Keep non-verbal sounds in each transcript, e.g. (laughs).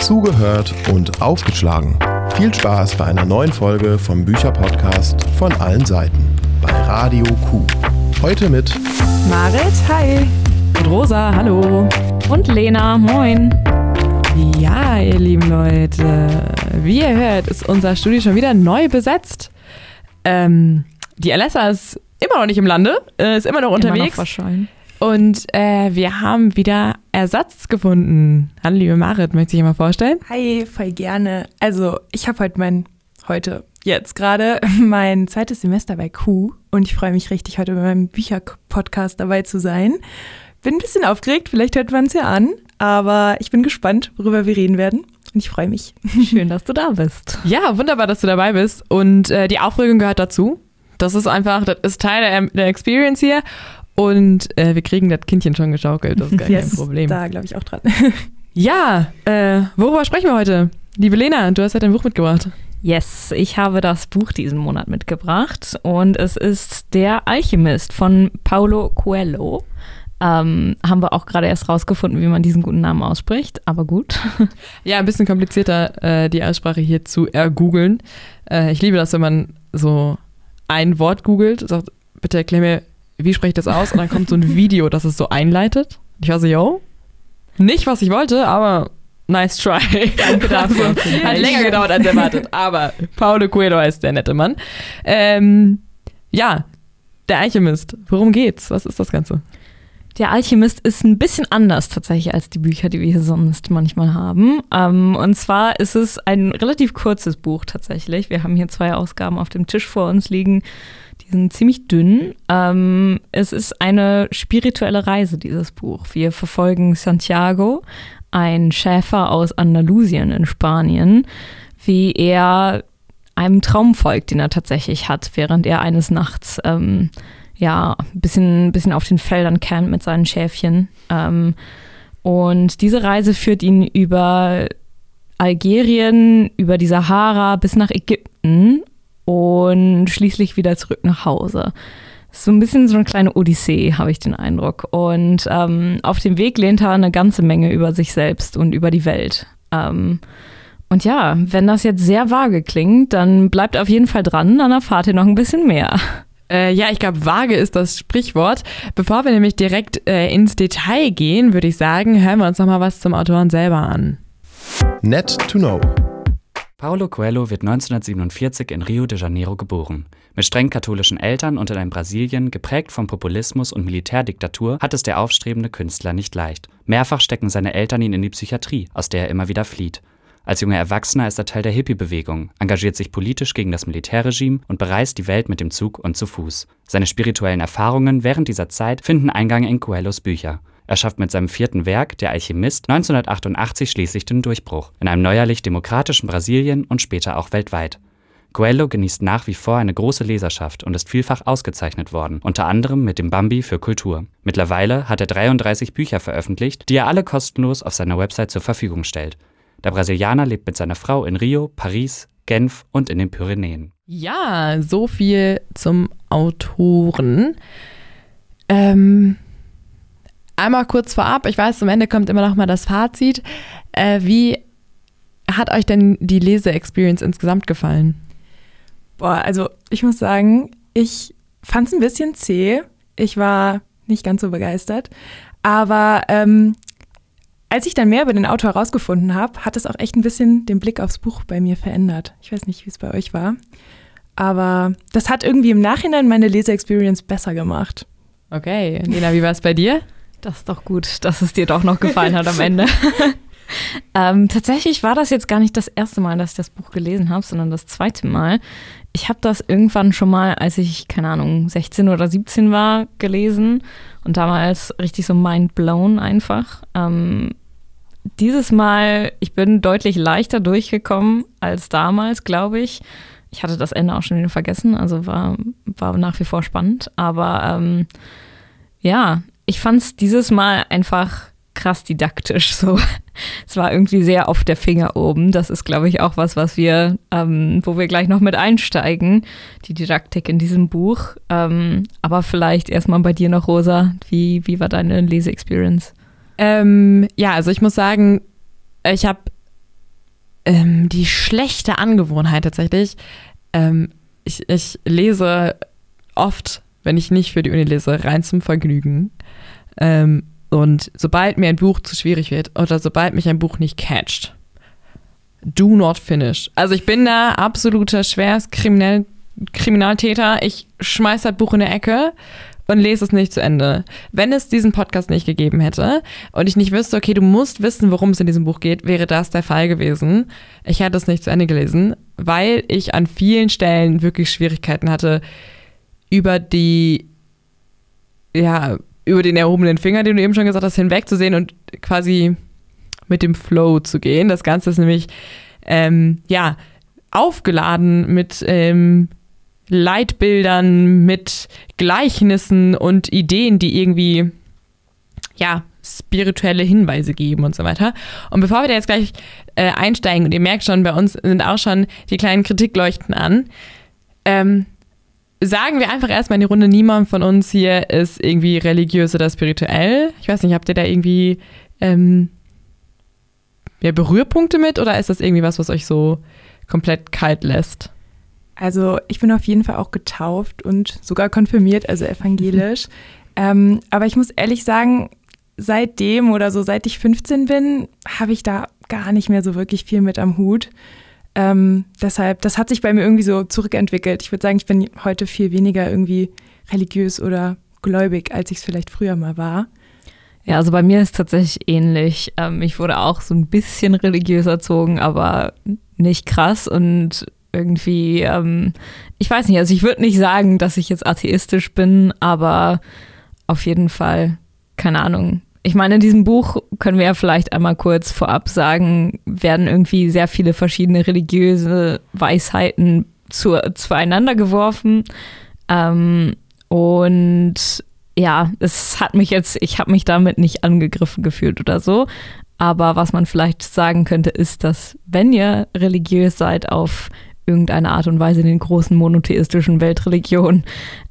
Zugehört und aufgeschlagen. Viel Spaß bei einer neuen Folge vom Bücherpodcast von allen Seiten bei Radio Q. Heute mit Marit, hi. Und Rosa, hallo. Und Lena, moin. Ja, ihr lieben Leute, wie ihr hört, ist unser Studio schon wieder neu besetzt. Ähm, die Alessa ist immer noch nicht im Lande, äh, ist immer noch unterwegs. Immer noch und äh, wir haben wieder Ersatz gefunden. Hallo, liebe Marit, möchte ich mal vorstellen? Hi, voll gerne. Also, ich habe heute mein, heute, jetzt gerade, (laughs) mein zweites Semester bei Q und ich freue mich richtig, heute bei meinem Bücherpodcast dabei zu sein. Bin ein bisschen aufgeregt, vielleicht hört man es ja an, aber ich bin gespannt, worüber wir reden werden. Und ich freue mich. (laughs) Schön, dass du da bist. Ja, wunderbar, dass du dabei bist. Und äh, die Aufregung gehört dazu. Das ist einfach, das ist Teil der, der Experience hier. Und äh, wir kriegen das Kindchen schon geschaukelt, das ist gar yes, kein Problem. Da glaube ich auch dran. (laughs) ja, äh, worüber sprechen wir heute? Liebe Lena, du hast ja dein Buch mitgebracht. Yes, ich habe das Buch diesen Monat mitgebracht und es ist Der Alchemist von Paulo Coelho. Ähm, haben wir auch gerade erst rausgefunden, wie man diesen guten Namen ausspricht, aber gut. (laughs) Ja, ein bisschen komplizierter, äh, die Aussprache hier zu ergoogeln. Äh, ich liebe das, wenn man so ein Wort googelt, sagt, bitte erklär mir, wie spreche ich das aus? Und dann kommt so ein Video, das es so einleitet. Ich war so, yo, nicht was ich wollte, aber nice try. Danke (laughs) dafür. Hat länger gedauert als erwartet, aber Paulo Coelho heißt der nette Mann. Ähm, ja, der Alchemist. Worum geht's? Was ist das Ganze? Der Alchemist ist ein bisschen anders tatsächlich als die Bücher, die wir hier sonst manchmal haben. Ähm, und zwar ist es ein relativ kurzes Buch tatsächlich. Wir haben hier zwei Ausgaben auf dem Tisch vor uns liegen. Die sind ziemlich dünn. Ähm, es ist eine spirituelle Reise, dieses Buch. Wir verfolgen Santiago, ein Schäfer aus Andalusien in Spanien, wie er einem Traum folgt, den er tatsächlich hat, während er eines Nachts ähm, ja ein bisschen, bisschen auf den Feldern campt mit seinen Schäfchen. Ähm, und diese Reise führt ihn über Algerien, über die Sahara bis nach Ägypten und schließlich wieder zurück nach Hause. So ein bisschen so eine kleine Odyssee, habe ich den Eindruck. Und ähm, auf dem Weg lehnt er eine ganze Menge über sich selbst und über die Welt. Ähm, und ja, wenn das jetzt sehr vage klingt, dann bleibt auf jeden Fall dran, dann erfahrt ihr noch ein bisschen mehr. Äh, ja, ich glaube, vage ist das Sprichwort. Bevor wir nämlich direkt äh, ins Detail gehen, würde ich sagen, hören wir uns noch mal was zum Autoren selber an. Net to know. Paulo Coelho wird 1947 in Rio de Janeiro geboren. Mit streng katholischen Eltern und in einem Brasilien, geprägt vom Populismus und Militärdiktatur, hat es der aufstrebende Künstler nicht leicht. Mehrfach stecken seine Eltern ihn in die Psychiatrie, aus der er immer wieder flieht. Als junger Erwachsener ist er Teil der Hippie-Bewegung, engagiert sich politisch gegen das Militärregime und bereist die Welt mit dem Zug und zu Fuß. Seine spirituellen Erfahrungen während dieser Zeit finden Eingang in Coelhos Bücher. Er schafft mit seinem vierten Werk, Der Alchemist, 1988 schließlich den Durchbruch in einem neuerlich demokratischen Brasilien und später auch weltweit. Coelho genießt nach wie vor eine große Leserschaft und ist vielfach ausgezeichnet worden, unter anderem mit dem Bambi für Kultur. Mittlerweile hat er 33 Bücher veröffentlicht, die er alle kostenlos auf seiner Website zur Verfügung stellt. Der Brasilianer lebt mit seiner Frau in Rio, Paris, Genf und in den Pyrenäen. Ja, so viel zum Autoren. Ähm, einmal kurz vorab, ich weiß, zum Ende kommt immer noch mal das Fazit. Äh, wie hat euch denn die Lese-Experience insgesamt gefallen? Boah, also ich muss sagen, ich fand es ein bisschen zäh. Ich war nicht ganz so begeistert. Aber ähm, als ich dann mehr über den Autor herausgefunden habe, hat es auch echt ein bisschen den Blick aufs Buch bei mir verändert. Ich weiß nicht, wie es bei euch war. Aber das hat irgendwie im Nachhinein meine Leser-Experience besser gemacht. Okay, Lena, wie war es bei dir? Das ist doch gut, dass es dir doch noch gefallen hat am Ende. (laughs) ähm, tatsächlich war das jetzt gar nicht das erste Mal, dass ich das Buch gelesen habe, sondern das zweite Mal. Ich habe das irgendwann schon mal, als ich, keine Ahnung, 16 oder 17 war, gelesen und damals richtig so mind blown einfach. Ähm, dieses Mal, ich bin deutlich leichter durchgekommen als damals, glaube ich. Ich hatte das Ende auch schon wieder vergessen, also war, war nach wie vor spannend. Aber ähm, ja, ich fand es dieses Mal einfach krass didaktisch. So, es war irgendwie sehr auf der Finger oben. Das ist, glaube ich, auch was, was wir, ähm, wo wir gleich noch mit einsteigen, die Didaktik in diesem Buch. Ähm, aber vielleicht erstmal bei dir noch, Rosa. Wie, wie war deine Leseexperience? Ähm, ja, also ich muss sagen, ich habe ähm, die schlechte Angewohnheit tatsächlich. Ähm, ich, ich lese oft, wenn ich nicht für die Uni lese, rein zum Vergnügen. Ähm, und sobald mir ein Buch zu schwierig wird oder sobald mich ein Buch nicht catcht, do not finish. Also ich bin da absoluter schwerst Kriminell Kriminaltäter. Ich schmeiß das Buch in der Ecke und lese es nicht zu Ende. Wenn es diesen Podcast nicht gegeben hätte und ich nicht wüsste, okay, du musst wissen, worum es in diesem Buch geht, wäre das der Fall gewesen. Ich hätte es nicht zu Ende gelesen, weil ich an vielen Stellen wirklich Schwierigkeiten hatte, über die, ja, über den erhobenen Finger, den du eben schon gesagt hast, hinwegzusehen und quasi mit dem Flow zu gehen. Das Ganze ist nämlich, ähm, ja, aufgeladen mit ähm, Leitbildern, mit Gleichnissen und Ideen, die irgendwie, ja, spirituelle Hinweise geben und so weiter. Und bevor wir da jetzt gleich äh, einsteigen, und ihr merkt schon, bei uns sind auch schon die kleinen Kritikleuchten an, ähm, sagen wir einfach erstmal in die Runde, niemand von uns hier ist irgendwie religiös oder spirituell. Ich weiß nicht, habt ihr da irgendwie ähm, ja, Berührpunkte mit oder ist das irgendwie was, was euch so komplett kalt lässt? Also ich bin auf jeden Fall auch getauft und sogar konfirmiert, also evangelisch. (laughs) ähm, aber ich muss ehrlich sagen, seitdem oder so, seit ich 15 bin, habe ich da gar nicht mehr so wirklich viel mit am Hut. Ähm, deshalb, das hat sich bei mir irgendwie so zurückentwickelt. Ich würde sagen, ich bin heute viel weniger irgendwie religiös oder gläubig, als ich es vielleicht früher mal war. Ja, also bei mir ist es tatsächlich ähnlich. Ähm, ich wurde auch so ein bisschen religiös erzogen, aber nicht krass und irgendwie, ähm, ich weiß nicht, also ich würde nicht sagen, dass ich jetzt atheistisch bin, aber auf jeden Fall, keine Ahnung. Ich meine, in diesem Buch können wir ja vielleicht einmal kurz vorab sagen, werden irgendwie sehr viele verschiedene religiöse Weisheiten zu, zueinander geworfen. Ähm, und ja, es hat mich jetzt, ich habe mich damit nicht angegriffen gefühlt oder so. Aber was man vielleicht sagen könnte, ist, dass wenn ihr religiös seid auf irgendeine Art und Weise in den großen monotheistischen Weltreligionen,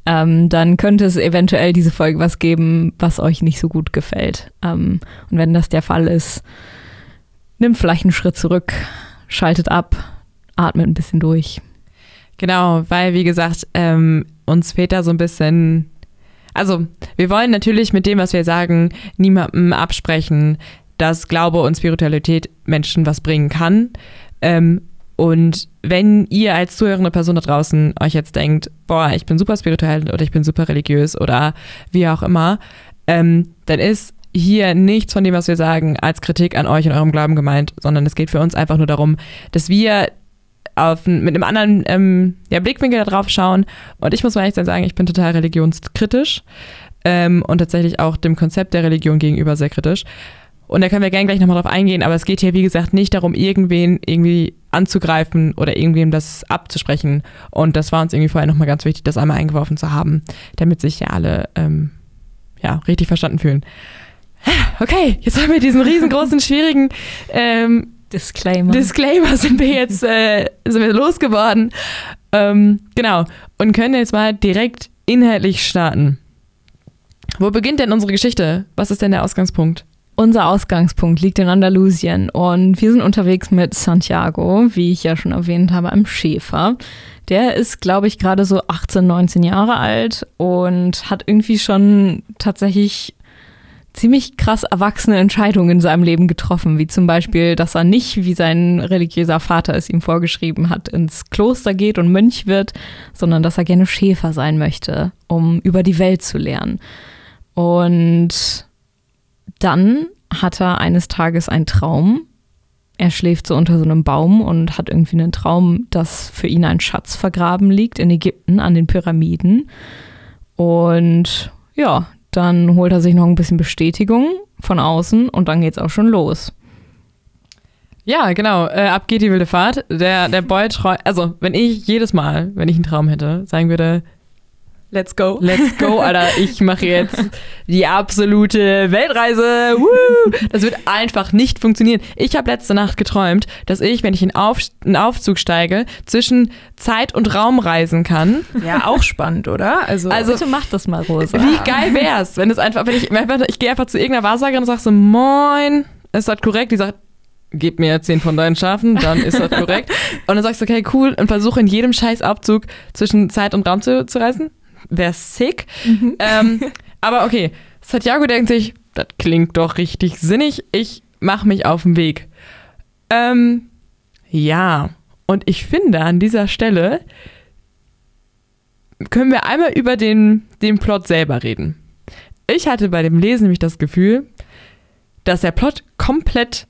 ähm, dann könnte es eventuell diese Folge was geben, was euch nicht so gut gefällt. Ähm, und wenn das der Fall ist, nimmt vielleicht einen Schritt zurück, schaltet ab, atmet ein bisschen durch. Genau, weil wie gesagt, ähm, uns fehlt da so ein bisschen. Also, wir wollen natürlich mit dem, was wir sagen, niemandem absprechen, dass Glaube und Spiritualität Menschen was bringen kann. Ähm, und wenn ihr als zuhörende Person da draußen euch jetzt denkt, boah, ich bin super spirituell oder ich bin super religiös oder wie auch immer, ähm, dann ist hier nichts von dem, was wir sagen, als Kritik an euch und eurem Glauben gemeint, sondern es geht für uns einfach nur darum, dass wir auf, mit einem anderen ähm, ja, Blickwinkel da drauf schauen. Und ich muss mal echt sagen, ich bin total religionskritisch ähm, und tatsächlich auch dem Konzept der Religion gegenüber sehr kritisch. Und da können wir gerne gleich nochmal drauf eingehen, aber es geht hier, wie gesagt, nicht darum, irgendwen irgendwie anzugreifen oder irgendwem das abzusprechen. Und das war uns irgendwie vorher nochmal ganz wichtig, das einmal eingeworfen zu haben, damit sich ja alle ähm, ja, richtig verstanden fühlen. Okay, jetzt haben wir diesen riesengroßen, (laughs) schwierigen ähm, Disclaimer. Disclaimer sind wir jetzt äh, sind wir losgeworden. Ähm, genau. Und können jetzt mal direkt inhaltlich starten. Wo beginnt denn unsere Geschichte? Was ist denn der Ausgangspunkt? Unser Ausgangspunkt liegt in Andalusien und wir sind unterwegs mit Santiago, wie ich ja schon erwähnt habe, einem Schäfer. Der ist, glaube ich, gerade so 18, 19 Jahre alt und hat irgendwie schon tatsächlich ziemlich krass erwachsene Entscheidungen in seinem Leben getroffen, wie zum Beispiel, dass er nicht, wie sein religiöser Vater es ihm vorgeschrieben hat, ins Kloster geht und Mönch wird, sondern dass er gerne Schäfer sein möchte, um über die Welt zu lernen. Und dann hat er eines Tages einen Traum. Er schläft so unter so einem Baum und hat irgendwie einen Traum, dass für ihn ein Schatz vergraben liegt in Ägypten an den Pyramiden. Und ja, dann holt er sich noch ein bisschen Bestätigung von außen und dann geht's auch schon los. Ja, genau. Äh, ab geht die wilde Fahrt. Der, der Boy träumt, also wenn ich jedes Mal, wenn ich einen Traum hätte, sagen würde, Let's go. Let's go, (laughs) Alter. Ich mache jetzt die absolute Weltreise. Woo! Das wird einfach nicht funktionieren. Ich habe letzte Nacht geträumt, dass ich, wenn ich in einen Aufzug steige, zwischen Zeit und Raum reisen kann. Ja, auch spannend, oder? Also, also bitte mach das mal, Rosa. Wie geil wär's, wenn es einfach, wenn ich, ich gehe einfach zu irgendeiner Wahrsagerin und sage so, moin, ist das korrekt? Die sagt, gib mir 10 von deinen Schafen, dann ist das korrekt. (laughs) und dann sagst du, okay, cool, und versuche in jedem Scheißabzug zwischen Zeit und Raum zu, zu reisen. Wäre sick. Ähm, (laughs) aber okay, Santiago denkt sich, das klingt doch richtig sinnig, ich mache mich auf den Weg. Ähm, ja, und ich finde an dieser Stelle können wir einmal über den, den Plot selber reden. Ich hatte bei dem Lesen nämlich das Gefühl, dass der Plot komplett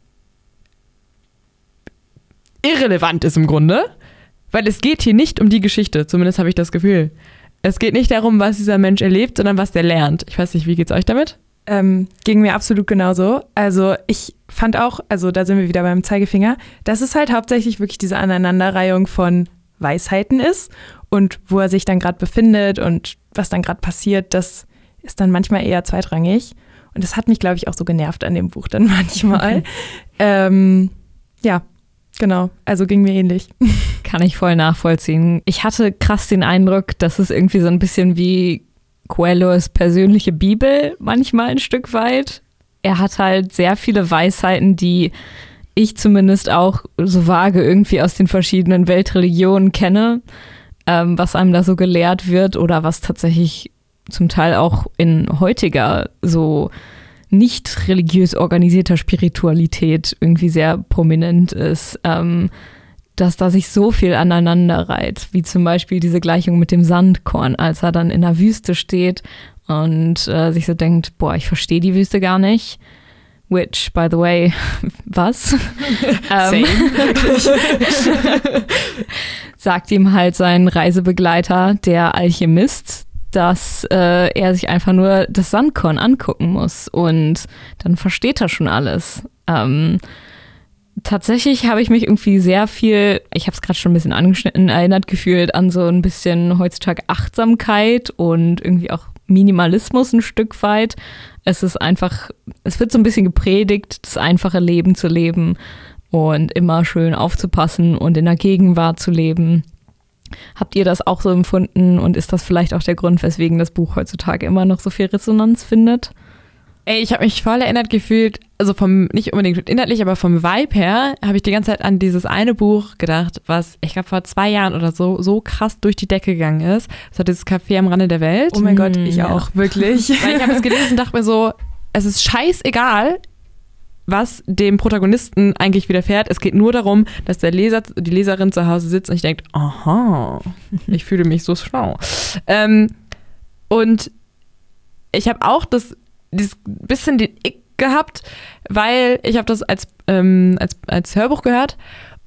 irrelevant ist im Grunde, weil es geht hier nicht um die Geschichte, zumindest habe ich das Gefühl. Es geht nicht darum, was dieser Mensch erlebt, sondern was der lernt. Ich weiß nicht, wie geht's euch damit? Ähm, ging mir absolut genauso. Also ich fand auch, also da sind wir wieder beim Zeigefinger, dass es halt hauptsächlich wirklich diese Aneinanderreihung von Weisheiten ist und wo er sich dann gerade befindet und was dann gerade passiert, das ist dann manchmal eher zweitrangig. Und das hat mich, glaube ich, auch so genervt an dem Buch dann (laughs) manchmal. ähm, ja, genau. Also ging mir ähnlich. (laughs) Kann ich voll nachvollziehen. Ich hatte krass den Eindruck, dass es irgendwie so ein bisschen wie Coelhos persönliche Bibel manchmal ein Stück weit. Er hat halt sehr viele Weisheiten, die ich zumindest auch so vage irgendwie aus den verschiedenen Weltreligionen kenne, ähm, was einem da so gelehrt wird oder was tatsächlich zum Teil auch in heutiger so nicht religiös organisierter Spiritualität irgendwie sehr prominent ist. Ähm, dass da sich so viel aneinander reiht, wie zum Beispiel diese Gleichung mit dem Sandkorn, als er dann in der Wüste steht und äh, sich so denkt, boah, ich verstehe die Wüste gar nicht. Which, by the way, (laughs) was? (laughs) ähm, (laughs) sagt ihm halt sein Reisebegleiter, der Alchemist, dass äh, er sich einfach nur das Sandkorn angucken muss und dann versteht er schon alles. Ähm, tatsächlich habe ich mich irgendwie sehr viel, ich habe es gerade schon ein bisschen angeschnitten, erinnert gefühlt an so ein bisschen heutzutage Achtsamkeit und irgendwie auch Minimalismus ein Stück weit. Es ist einfach, es wird so ein bisschen gepredigt, das einfache Leben zu leben und immer schön aufzupassen und in der Gegenwart zu leben. Habt ihr das auch so empfunden und ist das vielleicht auch der Grund, weswegen das Buch heutzutage immer noch so viel Resonanz findet? Ey, ich habe mich voll erinnert gefühlt, also vom, nicht unbedingt inhaltlich, aber vom Vibe her, habe ich die ganze Zeit an dieses eine Buch gedacht, was ich glaube vor zwei Jahren oder so so krass durch die Decke gegangen ist. Das war dieses Café am Rande der Welt. Oh mein Gott, ich ja. auch, wirklich. Weil ich habe es gelesen und dachte mir so, es ist scheißegal, was dem Protagonisten eigentlich widerfährt. Es geht nur darum, dass der Leser, die Leserin zu Hause sitzt und ich denkt, aha, (laughs) ich fühle mich so schlau. Ähm, und ich habe auch das dieses bisschen den Ick gehabt, weil ich habe das als, ähm, als, als Hörbuch gehört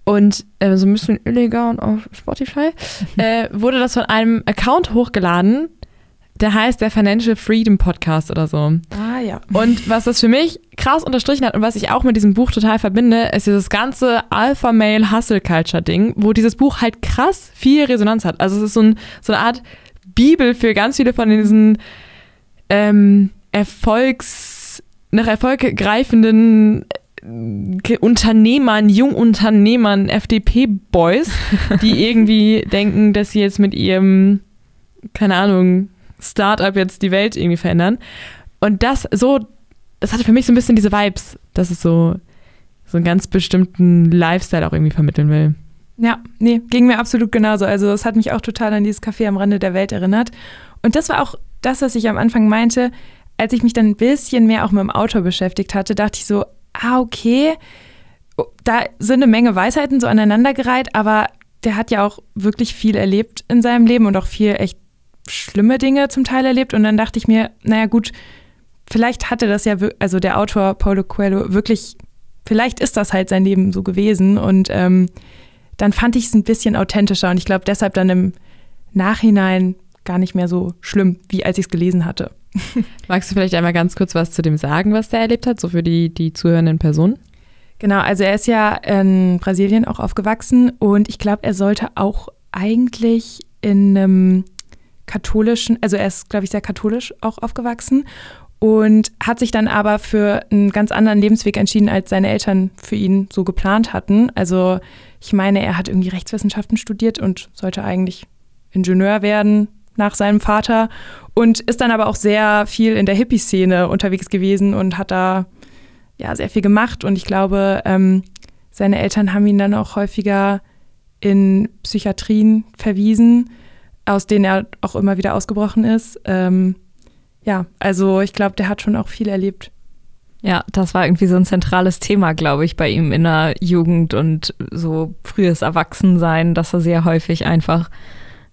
und äh, so ein bisschen illegal auf Spotify (laughs) äh, wurde das von einem Account hochgeladen, der heißt der Financial Freedom Podcast oder so. Ah ja. Und was das für mich krass unterstrichen hat und was ich auch mit diesem Buch total verbinde, ist dieses ganze Alpha Male Hustle Culture Ding, wo dieses Buch halt krass viel Resonanz hat. Also es ist so, ein, so eine Art Bibel für ganz viele von diesen ähm, Erfolgs, nach Erfolg greifenden äh, Unternehmern, Jungunternehmern, FDP-Boys, die (laughs) irgendwie denken, dass sie jetzt mit ihrem, keine Ahnung, Startup jetzt die Welt irgendwie verändern. Und das so, das hatte für mich so ein bisschen diese Vibes, dass es so, so einen ganz bestimmten Lifestyle auch irgendwie vermitteln will. Ja, nee, ging mir absolut genauso. Also es hat mich auch total an dieses Café am Rande der Welt erinnert. Und das war auch das, was ich am Anfang meinte als ich mich dann ein bisschen mehr auch mit dem Autor beschäftigt hatte, dachte ich so, ah, okay, oh, da sind eine Menge Weisheiten so aneinandergereiht, aber der hat ja auch wirklich viel erlebt in seinem Leben und auch viel echt schlimme Dinge zum Teil erlebt. Und dann dachte ich mir, naja, gut, vielleicht hatte das ja, also der Autor Paulo Coelho wirklich, vielleicht ist das halt sein Leben so gewesen. Und ähm, dann fand ich es ein bisschen authentischer und ich glaube deshalb dann im Nachhinein gar nicht mehr so schlimm, wie als ich es gelesen hatte. (laughs) Magst du vielleicht einmal ganz kurz was zu dem sagen, was der erlebt hat, so für die, die zuhörenden Personen? Genau, also er ist ja in Brasilien auch aufgewachsen und ich glaube, er sollte auch eigentlich in einem katholischen, also er ist, glaube ich, sehr katholisch auch aufgewachsen und hat sich dann aber für einen ganz anderen Lebensweg entschieden, als seine Eltern für ihn so geplant hatten. Also ich meine, er hat irgendwie Rechtswissenschaften studiert und sollte eigentlich Ingenieur werden, nach seinem Vater und ist dann aber auch sehr viel in der Hippie-Szene unterwegs gewesen und hat da ja sehr viel gemacht. Und ich glaube, ähm, seine Eltern haben ihn dann auch häufiger in Psychiatrien verwiesen, aus denen er auch immer wieder ausgebrochen ist. Ähm, ja, also ich glaube, der hat schon auch viel erlebt. Ja, das war irgendwie so ein zentrales Thema, glaube ich, bei ihm in der Jugend und so frühes Erwachsensein, dass er sehr häufig einfach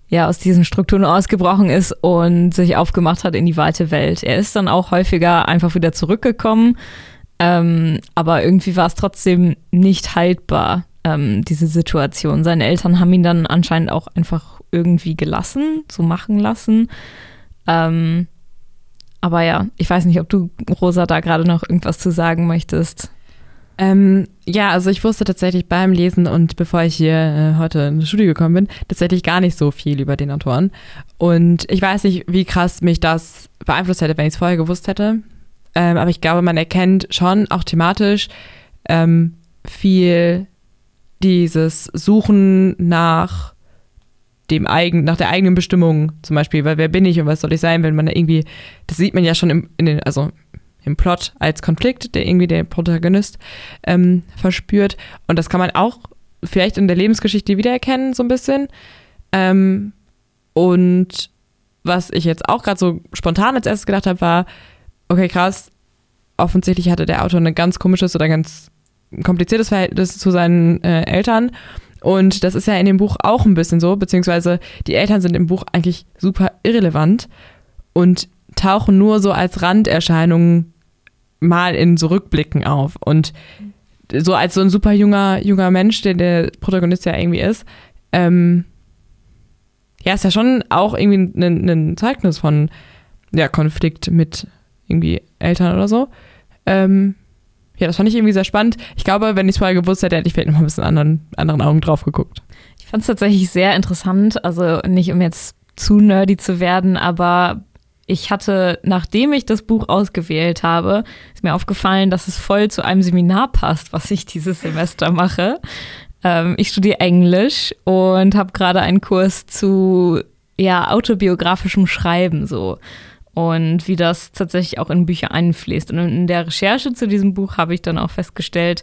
ja aus diesen Strukturen ausgebrochen ist und sich aufgemacht hat in die weite Welt. Er ist dann auch häufiger einfach wieder zurückgekommen, ähm, aber irgendwie war es trotzdem nicht haltbar, ähm, diese Situation. Seine Eltern haben ihn dann anscheinend auch einfach irgendwie gelassen, so machen lassen. Ähm, aber ja, ich weiß nicht, ob du, Rosa, da gerade noch irgendwas zu sagen möchtest. Ähm, ja, also ich wusste tatsächlich beim Lesen und bevor ich hier äh, heute in die Studie gekommen bin, tatsächlich gar nicht so viel über den Autoren. Und ich weiß nicht, wie krass mich das beeinflusst hätte, wenn ich es vorher gewusst hätte. Ähm, aber ich glaube, man erkennt schon auch thematisch ähm, viel dieses Suchen nach dem eigen, nach der eigenen Bestimmung zum Beispiel, weil wer bin ich und was soll ich sein, wenn man irgendwie, das sieht man ja schon im, in den, also im Plot als Konflikt, der irgendwie der Protagonist ähm, verspürt. Und das kann man auch vielleicht in der Lebensgeschichte wiedererkennen, so ein bisschen. Ähm, und was ich jetzt auch gerade so spontan als erstes gedacht habe, war, okay, krass, offensichtlich hatte der Autor ein ganz komisches oder ganz kompliziertes Verhältnis zu seinen äh, Eltern. Und das ist ja in dem Buch auch ein bisschen so, beziehungsweise die Eltern sind im Buch eigentlich super irrelevant und tauchen nur so als Randerscheinungen mal in so Rückblicken auf. Und so als so ein super junger, junger Mensch, der der Protagonist ja irgendwie ist, ähm, ja, ist ja schon auch irgendwie ein, ein Zeugnis von ja, Konflikt mit irgendwie Eltern oder so. Ähm, ja, das fand ich irgendwie sehr spannend. Ich glaube, wenn ich es vorher gewusst hätte, hätte ich vielleicht noch ein bisschen anderen, anderen Augen drauf geguckt. Ich fand es tatsächlich sehr interessant. Also nicht, um jetzt zu nerdy zu werden, aber ich hatte, nachdem ich das Buch ausgewählt habe, ist mir aufgefallen, dass es voll zu einem Seminar passt, was ich dieses Semester mache. Ähm, ich studiere Englisch und habe gerade einen Kurs zu ja, autobiografischem Schreiben so und wie das tatsächlich auch in Bücher einfließt. Und in der Recherche zu diesem Buch habe ich dann auch festgestellt,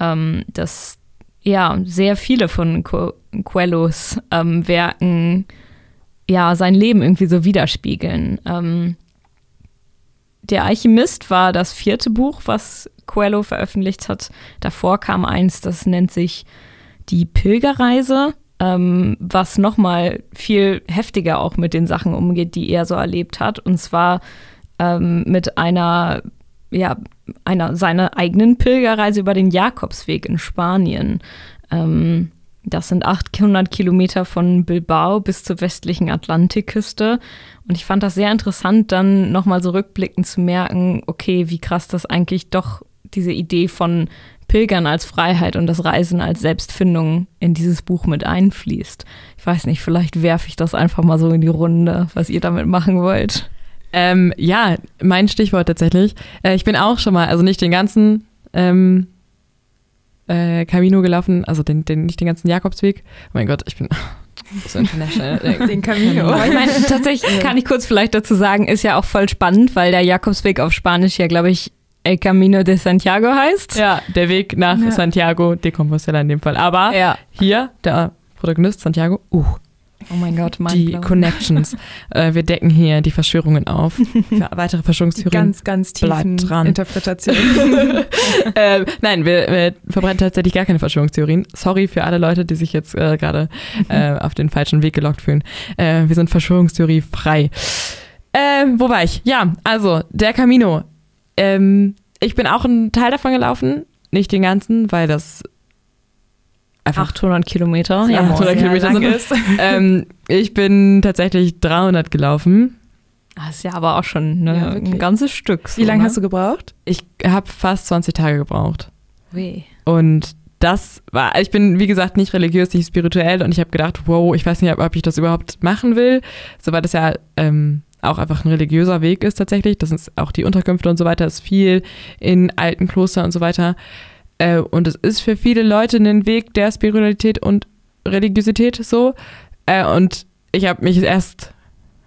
ähm, dass ja sehr viele von Coelhos ähm, Werken ja sein Leben irgendwie so widerspiegeln. Ähm, der Alchemist war das vierte Buch, was Coelho veröffentlicht hat. Davor kam eins, das nennt sich Die Pilgerreise ähm, was nochmal viel heftiger auch mit den Sachen umgeht, die er so erlebt hat. Und zwar ähm, mit einer, ja, einer seiner eigenen Pilgerreise über den Jakobsweg in Spanien. Ähm, das sind 800 Kilometer von Bilbao bis zur westlichen Atlantikküste. Und ich fand das sehr interessant, dann nochmal so rückblickend zu merken, okay, wie krass das eigentlich doch diese Idee von Pilgern als Freiheit und das Reisen als Selbstfindung in dieses Buch mit einfließt. Ich weiß nicht, vielleicht werfe ich das einfach mal so in die Runde, was ihr damit machen wollt. Ähm, ja, mein Stichwort tatsächlich. Äh, ich bin auch schon mal, also nicht den ganzen ähm, äh, Camino gelaufen, also den, den, nicht den ganzen Jakobsweg. Oh mein Gott, ich bin (laughs) so international. (laughs) den Camino. Aber ich meine, tatsächlich kann ich kurz vielleicht dazu sagen, ist ja auch voll spannend, weil der Jakobsweg auf Spanisch ja, glaube ich, El Camino de Santiago heißt. Ja, der Weg nach ja. Santiago de Compostela in dem Fall. Aber ja. hier, der Protagonist Santiago, uh, Oh mein Gott, mein Die Connections. (laughs) äh, wir decken hier die Verschwörungen auf. Für weitere Verschwörungstheorien. Ganz, ganz tiefen dran. Interpretation. (laughs) (laughs) äh, nein, wir, wir, verbreiten tatsächlich gar keine Verschwörungstheorien. Sorry für alle Leute, die sich jetzt äh, gerade äh, auf den falschen Weg gelockt fühlen. Äh, wir sind Verschwörungstheorie frei. Ähm, wo war ich? Ja, also der Camino ähm, ich bin auch ein Teil davon gelaufen, nicht den ganzen, weil das einfach 800 Kilometer, ja, 800 Kilometer sind ist. (laughs) ähm, ich bin tatsächlich 300 gelaufen. Das ist ja aber auch schon ne, ja, ein ganzes Stück. So, Wie lange ne? hast du gebraucht? Ich habe fast 20 Tage gebraucht. Weh. Und das war, ich bin wie gesagt nicht religiös, nicht spirituell und ich habe gedacht, wow, ich weiß nicht, ob ich das überhaupt machen will, so weil das ja ähm, auch einfach ein religiöser Weg ist tatsächlich. Das ist auch die Unterkünfte und so weiter, ist viel in alten Klostern und so weiter. Äh, und es ist für viele Leute ein Weg der Spiritualität und Religiosität so. Äh, und ich habe mich erst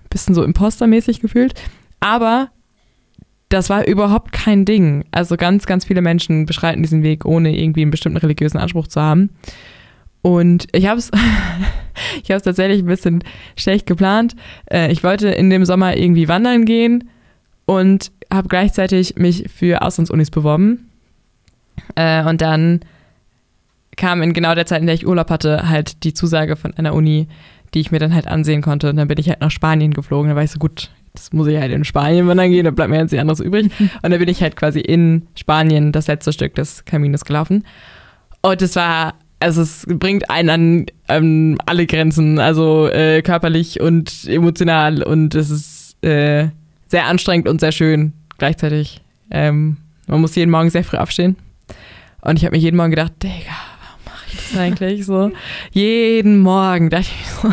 ein bisschen so impostermäßig gefühlt. Aber das war überhaupt kein Ding. Also ganz, ganz viele Menschen beschreiten diesen Weg, ohne irgendwie einen bestimmten religiösen Anspruch zu haben. Und ich habe es (laughs) ich habe es tatsächlich ein bisschen schlecht geplant. Äh, ich wollte in dem Sommer irgendwie wandern gehen und habe gleichzeitig mich für Auslandsunis beworben. Äh, und dann kam in genau der Zeit, in der ich Urlaub hatte, halt die Zusage von einer Uni, die ich mir dann halt ansehen konnte. Und dann bin ich halt nach Spanien geflogen. Da war ich so, gut, das muss ich halt in Spanien wandern gehen, da bleibt mir jetzt nichts anderes übrig. (laughs) Und dann bin ich halt quasi in Spanien das letzte Stück des Kamines gelaufen. Und es war also es bringt einen an ähm, alle Grenzen, also äh, körperlich und emotional und es ist äh, sehr anstrengend und sehr schön gleichzeitig. Ähm, man muss jeden Morgen sehr früh aufstehen und ich habe mir jeden Morgen gedacht, Digga, warum mache ich das eigentlich so? (laughs) jeden Morgen dachte ich so,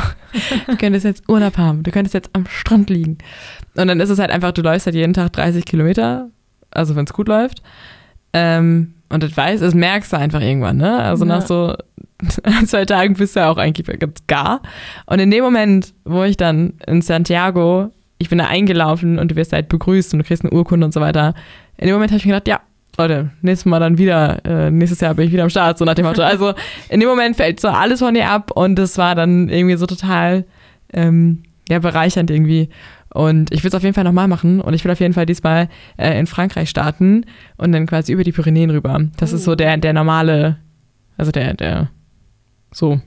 du könntest jetzt Urlaub haben, du könntest jetzt am Strand liegen. Und dann ist es halt einfach, du läufst halt jeden Tag 30 Kilometer, also wenn es gut läuft. Ähm, und das weiß, das merkst du einfach irgendwann, ne? Also ja. nach so (laughs) zwei Tagen bist du ja auch eigentlich ganz gar. Und in dem Moment, wo ich dann in Santiago, ich bin da eingelaufen und du wirst halt begrüßt und du kriegst eine Urkunde und so weiter. In dem Moment habe ich mir gedacht, ja, Leute, nächstes Mal dann wieder, äh, nächstes Jahr bin ich wieder am Start, so nach dem Motto. Also in dem Moment fällt so alles von dir ab und das war dann irgendwie so total ähm, ja, bereichernd irgendwie. Und ich will es auf jeden Fall nochmal machen und ich will auf jeden Fall diesmal äh, in Frankreich starten und dann quasi über die Pyrenäen rüber. Das oh. ist so der, der normale, also der, der so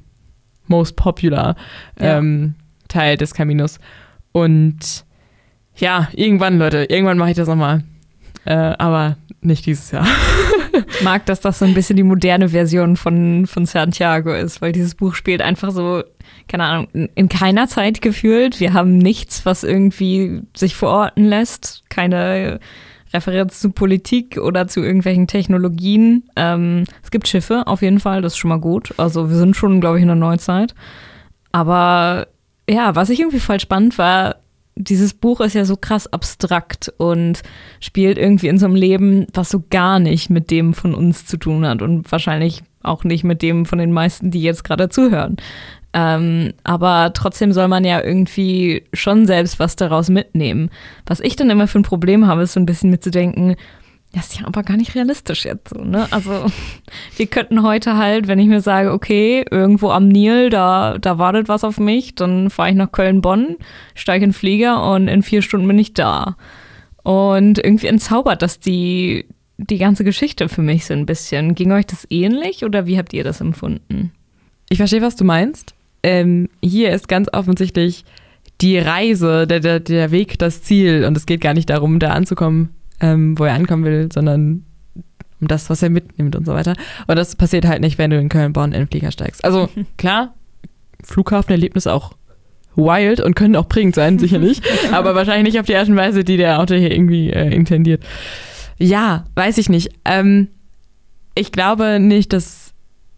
most popular ja. ähm, Teil des Caminos. Und ja, irgendwann, Leute, irgendwann mache ich das nochmal. Äh, aber nicht dieses Jahr. (laughs) Mag, dass das so ein bisschen die moderne Version von, von Santiago ist, weil dieses Buch spielt einfach so keine Ahnung, in keiner Zeit gefühlt. Wir haben nichts, was irgendwie sich verorten lässt. Keine Referenz zu Politik oder zu irgendwelchen Technologien. Ähm, es gibt Schiffe, auf jeden Fall, das ist schon mal gut. Also wir sind schon, glaube ich, in der Neuzeit. Aber ja, was ich irgendwie voll spannend war, dieses Buch ist ja so krass abstrakt und spielt irgendwie in so einem Leben, was so gar nicht mit dem von uns zu tun hat und wahrscheinlich auch nicht mit dem von den meisten, die jetzt gerade zuhören. Ähm, aber trotzdem soll man ja irgendwie schon selbst was daraus mitnehmen. Was ich dann immer für ein Problem habe, ist so ein bisschen mitzudenken, das ist ja aber gar nicht realistisch jetzt so, ne? Also wir könnten heute halt, wenn ich mir sage, okay, irgendwo am Nil, da, da wartet was auf mich, dann fahre ich nach Köln-Bonn, steige in den Flieger und in vier Stunden bin ich da. Und irgendwie entzaubert das die, die ganze Geschichte für mich so ein bisschen. Ging euch das ähnlich oder wie habt ihr das empfunden? Ich verstehe, was du meinst ähm, hier ist ganz offensichtlich die Reise, der, der, der Weg, das Ziel. Und es geht gar nicht darum, da anzukommen, ähm, wo er ankommen will, sondern um das, was er mitnimmt und so weiter. Und das passiert halt nicht, wenn du in Köln-Bonn in den Flieger steigst. Also (laughs) klar, Flughafenerlebnis auch wild und können auch prägend sein, sicherlich. (laughs) aber wahrscheinlich nicht auf die Art und Weise, die der Autor hier irgendwie äh, intendiert. Ja, weiß ich nicht. Ähm, ich glaube nicht, dass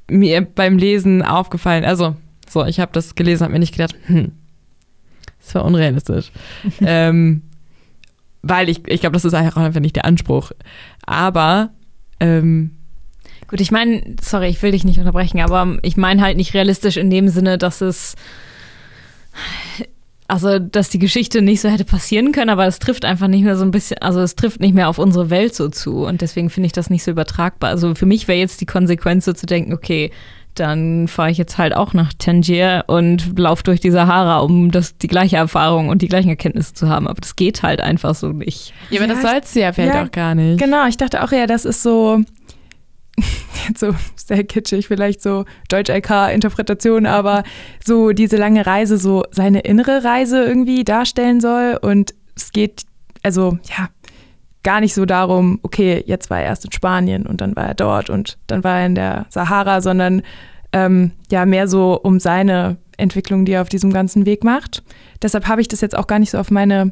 mir beim Lesen aufgefallen, also so, ich habe das gelesen, habe mir nicht gedacht, hm, das war unrealistisch. (laughs) ähm, weil ich, ich glaube, das ist einfach nicht der Anspruch. Aber ähm, Gut, ich meine, sorry, ich will dich nicht unterbrechen, aber ich meine halt nicht realistisch in dem Sinne, dass es also, dass die Geschichte nicht so hätte passieren können, aber es trifft einfach nicht mehr so ein bisschen, also es trifft nicht mehr auf unsere Welt so zu und deswegen finde ich das nicht so übertragbar. Also für mich wäre jetzt die Konsequenz so zu denken, okay, dann fahre ich jetzt halt auch nach Tangier und laufe durch die Sahara, um das, die gleiche Erfahrung und die gleichen Erkenntnisse zu haben. Aber das geht halt einfach so nicht. Ja, aber ja, das sollst du ja vielleicht ja, auch gar nicht. Genau, ich dachte auch ja, das ist so, jetzt (laughs) so sehr kitschig, vielleicht so Deutsch-LK-Interpretation, aber so diese lange Reise so seine innere Reise irgendwie darstellen soll. Und es geht, also ja, gar nicht so darum, okay, jetzt war er erst in Spanien und dann war er dort und dann war er in der Sahara, sondern ähm, ja mehr so um seine Entwicklung, die er auf diesem ganzen Weg macht. Deshalb habe ich das jetzt auch gar nicht so auf meine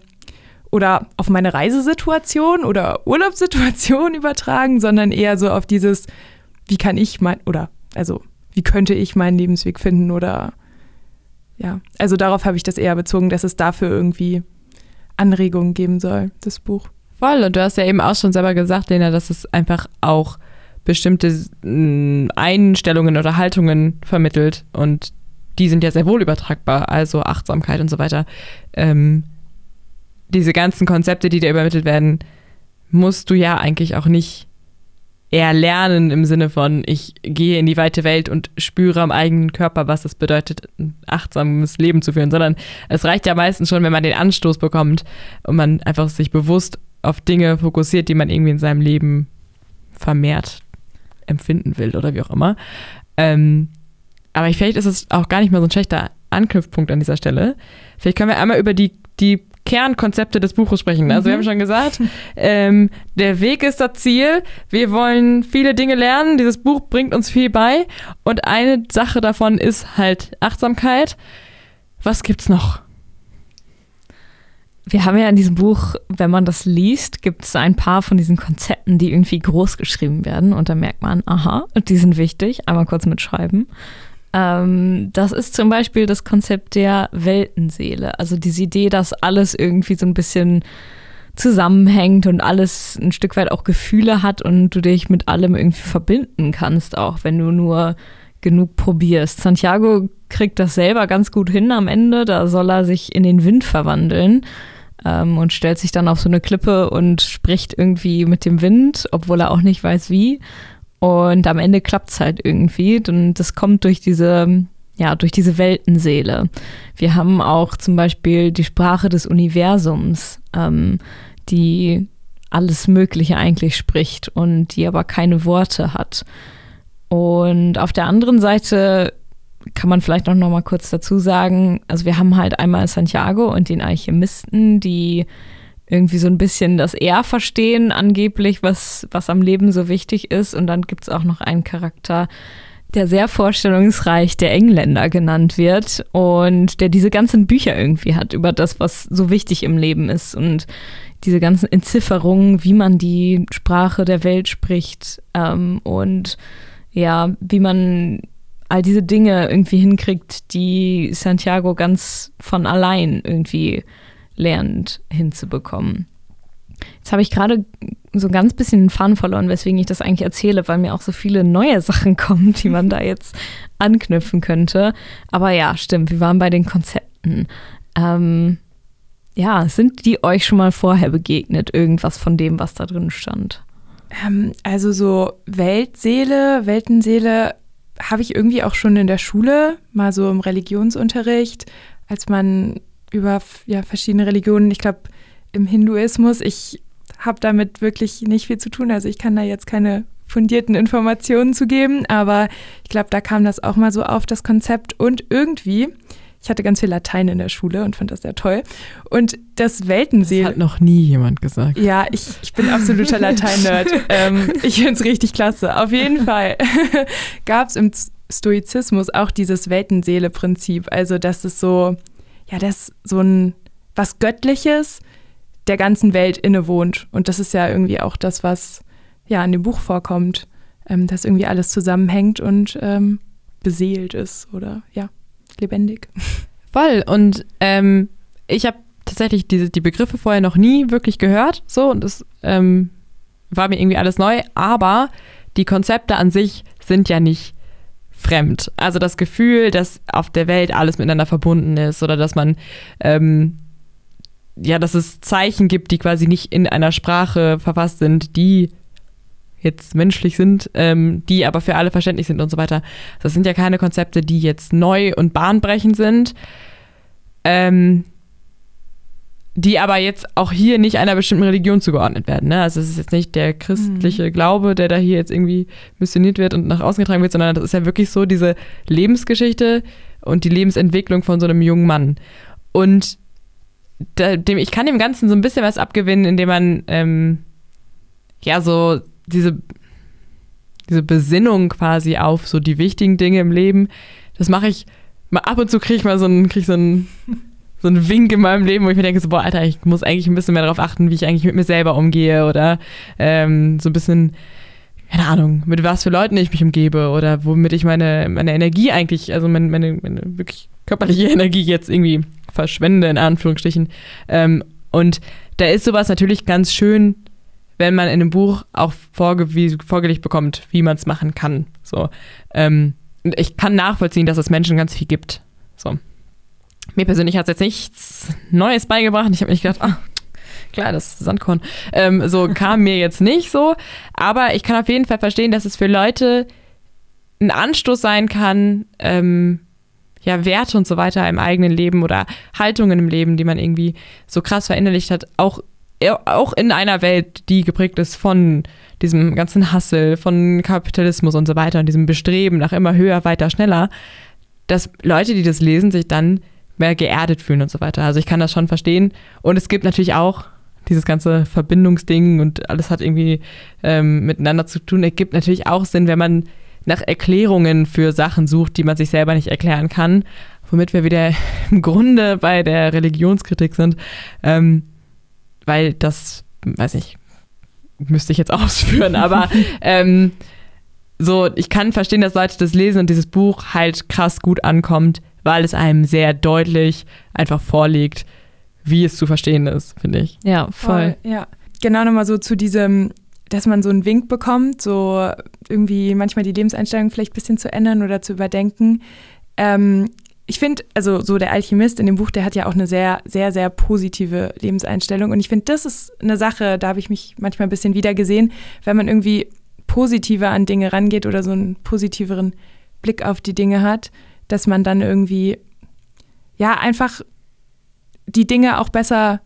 oder auf meine Reisesituation oder Urlaubssituation (laughs) übertragen, sondern eher so auf dieses, wie kann ich mein oder also wie könnte ich meinen Lebensweg finden oder ja, also darauf habe ich das eher bezogen, dass es dafür irgendwie Anregungen geben soll, das Buch. Voll, und du hast ja eben auch schon selber gesagt, Lena, dass es einfach auch bestimmte mm, Einstellungen oder Haltungen vermittelt. Und die sind ja sehr wohl übertragbar, also Achtsamkeit und so weiter. Ähm, diese ganzen Konzepte, die da übermittelt werden, musst du ja eigentlich auch nicht erlernen im Sinne von, ich gehe in die weite Welt und spüre am eigenen Körper, was es bedeutet, ein achtsames Leben zu führen, sondern es reicht ja meistens schon, wenn man den Anstoß bekommt und man einfach sich bewusst auf Dinge fokussiert, die man irgendwie in seinem Leben vermehrt empfinden will oder wie auch immer. Ähm, aber vielleicht ist es auch gar nicht mal so ein schlechter Anknüpfpunkt an dieser Stelle. Vielleicht können wir einmal über die, die Kernkonzepte des Buches sprechen. Also mhm. wir haben schon gesagt, (laughs) ähm, der Weg ist das Ziel. Wir wollen viele Dinge lernen. Dieses Buch bringt uns viel bei. Und eine Sache davon ist halt Achtsamkeit. Was gibt's noch? Wir haben ja in diesem Buch, wenn man das liest, gibt es ein paar von diesen Konzepten, die irgendwie groß geschrieben werden. Und da merkt man, aha, die sind wichtig. Einmal kurz mitschreiben. Ähm, das ist zum Beispiel das Konzept der Weltenseele. Also diese Idee, dass alles irgendwie so ein bisschen zusammenhängt und alles ein Stück weit auch Gefühle hat und du dich mit allem irgendwie verbinden kannst, auch wenn du nur genug probierst. Santiago kriegt das selber ganz gut hin am Ende. Da soll er sich in den Wind verwandeln ähm, und stellt sich dann auf so eine Klippe und spricht irgendwie mit dem Wind, obwohl er auch nicht weiß wie. Und am Ende klappt es halt irgendwie. Und das kommt durch diese, ja, durch diese Weltenseele. Wir haben auch zum Beispiel die Sprache des Universums, ähm, die alles Mögliche eigentlich spricht und die aber keine Worte hat. Und auf der anderen Seite kann man vielleicht auch noch mal kurz dazu sagen, also wir haben halt einmal Santiago und den Alchemisten, die irgendwie so ein bisschen das Er verstehen, angeblich, was, was am Leben so wichtig ist. Und dann gibt es auch noch einen Charakter, der sehr vorstellungsreich der Engländer genannt wird und der diese ganzen Bücher irgendwie hat über das, was so wichtig im Leben ist und diese ganzen Entzifferungen, wie man die Sprache der Welt spricht ähm, und ja, wie man all diese Dinge irgendwie hinkriegt, die Santiago ganz von allein irgendwie lernt hinzubekommen. Jetzt habe ich gerade so ein ganz bisschen den Faden verloren, weswegen ich das eigentlich erzähle, weil mir auch so viele neue Sachen (laughs) kommen, die man da jetzt anknüpfen könnte. Aber ja, stimmt, wir waren bei den Konzepten. Ähm, ja, sind die euch schon mal vorher begegnet, irgendwas von dem, was da drin stand? Ähm, also so Weltseele, Weltenseele habe ich irgendwie auch schon in der Schule, mal so im Religionsunterricht, als man über ja, verschiedene Religionen. Ich glaube, im Hinduismus, ich habe damit wirklich nicht viel zu tun. Also ich kann da jetzt keine fundierten Informationen zu geben, aber ich glaube, da kam das auch mal so auf, das Konzept. Und irgendwie, ich hatte ganz viel Latein in der Schule und fand das sehr toll. Und das Weltenseel. Das hat noch nie jemand gesagt. Ja, ich, ich bin absoluter Latein-Nerd. (laughs) ähm, ich finde es richtig klasse. Auf jeden Fall (laughs) gab es im Stoizismus auch dieses Weltenseele-Prinzip. Also, dass es so ja, das so ein was Göttliches der ganzen Welt innewohnt. Und das ist ja irgendwie auch das, was ja in dem Buch vorkommt, ähm, dass irgendwie alles zusammenhängt und ähm, beseelt ist oder ja, lebendig. (laughs) Voll. Und ähm, ich habe tatsächlich diese, die Begriffe vorher noch nie wirklich gehört. So, und das ähm, war mir irgendwie alles neu. Aber die Konzepte an sich sind ja nicht fremd. Also das Gefühl, dass auf der Welt alles miteinander verbunden ist oder dass man ähm, ja, dass es Zeichen gibt, die quasi nicht in einer Sprache verfasst sind, die jetzt menschlich sind, ähm, die aber für alle verständlich sind und so weiter. Das sind ja keine Konzepte, die jetzt neu und bahnbrechend sind. Ähm, die aber jetzt auch hier nicht einer bestimmten Religion zugeordnet werden. Ne? Also es ist jetzt nicht der christliche mhm. Glaube, der da hier jetzt irgendwie missioniert wird und nach außen getragen wird, sondern das ist ja wirklich so diese Lebensgeschichte und die Lebensentwicklung von so einem jungen Mann. Und da, dem, ich kann dem Ganzen so ein bisschen was abgewinnen, indem man ähm, ja so diese, diese Besinnung quasi auf so die wichtigen Dinge im Leben, das mache ich mal ab und zu kriege ich mal so einen, krieg so einen (laughs) so ein Wink in meinem Leben, wo ich mir denke, so, boah, Alter, ich muss eigentlich ein bisschen mehr darauf achten, wie ich eigentlich mit mir selber umgehe oder ähm, so ein bisschen, keine Ahnung, mit was für Leuten ich mich umgebe oder womit ich meine, meine Energie eigentlich, also meine, meine, meine wirklich körperliche (laughs) Energie jetzt irgendwie verschwende, in Anführungsstrichen. Ähm, und da ist sowas natürlich ganz schön, wenn man in einem Buch auch vorge vorgelegt bekommt, wie man es machen kann. So. Ähm, und ich kann nachvollziehen, dass es Menschen ganz viel gibt. So. Mir persönlich hat es jetzt nichts Neues beigebracht. Ich habe nicht gedacht, ah, klar, das Sandkorn. Ähm, so kam mir jetzt nicht so. Aber ich kann auf jeden Fall verstehen, dass es für Leute ein Anstoß sein kann, ähm, ja, Werte und so weiter im eigenen Leben oder Haltungen im Leben, die man irgendwie so krass verinnerlicht hat, auch, auch in einer Welt, die geprägt ist von diesem ganzen Hassel, von Kapitalismus und so weiter und diesem Bestreben nach immer höher, weiter, schneller, dass Leute, die das lesen, sich dann mehr geerdet fühlen und so weiter. Also ich kann das schon verstehen. Und es gibt natürlich auch dieses ganze Verbindungsding und alles hat irgendwie ähm, miteinander zu tun. Es gibt natürlich auch Sinn, wenn man nach Erklärungen für Sachen sucht, die man sich selber nicht erklären kann, womit wir wieder (laughs) im Grunde bei der Religionskritik sind, ähm, weil das, weiß ich, müsste ich jetzt (laughs) ausführen, aber ähm, so, ich kann verstehen, dass Leute das lesen und dieses Buch halt krass gut ankommt, weil es einem sehr deutlich einfach vorlegt, wie es zu verstehen ist, finde ich. Ja, voll. voll. Ja, genau nochmal so zu diesem, dass man so einen Wink bekommt, so irgendwie manchmal die Lebenseinstellung vielleicht ein bisschen zu ändern oder zu überdenken. Ähm, ich finde, also so der Alchemist in dem Buch, der hat ja auch eine sehr, sehr, sehr positive Lebenseinstellung. Und ich finde, das ist eine Sache, da habe ich mich manchmal ein bisschen wieder gesehen, wenn man irgendwie positiver an Dinge rangeht oder so einen positiveren Blick auf die Dinge hat, dass man dann irgendwie, ja, einfach die Dinge auch besser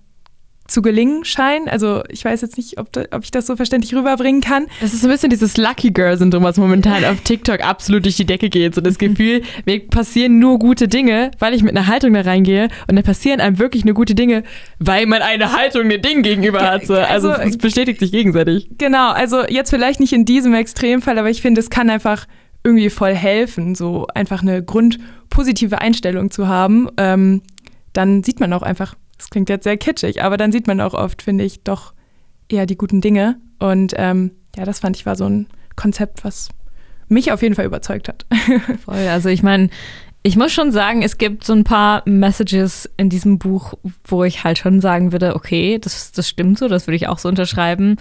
zu gelingen scheinen. Also ich weiß jetzt nicht, ob, da, ob ich das so verständlich rüberbringen kann. Das ist so ein bisschen dieses Lucky Girl-Syndrom, was momentan auf TikTok absolut durch die Decke geht. So das Gefühl, mir passieren nur gute Dinge, weil ich mit einer Haltung da reingehe und dann passieren einem wirklich nur gute Dinge, weil man eine Haltung einem Ding gegenüber hat. So. Also, also es bestätigt sich gegenseitig. Genau, also jetzt vielleicht nicht in diesem Extremfall, aber ich finde, es kann einfach irgendwie voll helfen, so einfach eine grundpositive Einstellung zu haben. Ähm, dann sieht man auch einfach, das klingt jetzt sehr kitschig, aber dann sieht man auch oft, finde ich, doch eher die guten Dinge. Und ähm, ja, das fand ich war so ein Konzept, was mich auf jeden Fall überzeugt hat. (laughs) Voll, also ich meine, ich muss schon sagen, es gibt so ein paar Messages in diesem Buch, wo ich halt schon sagen würde, okay, das, das stimmt so, das würde ich auch so unterschreiben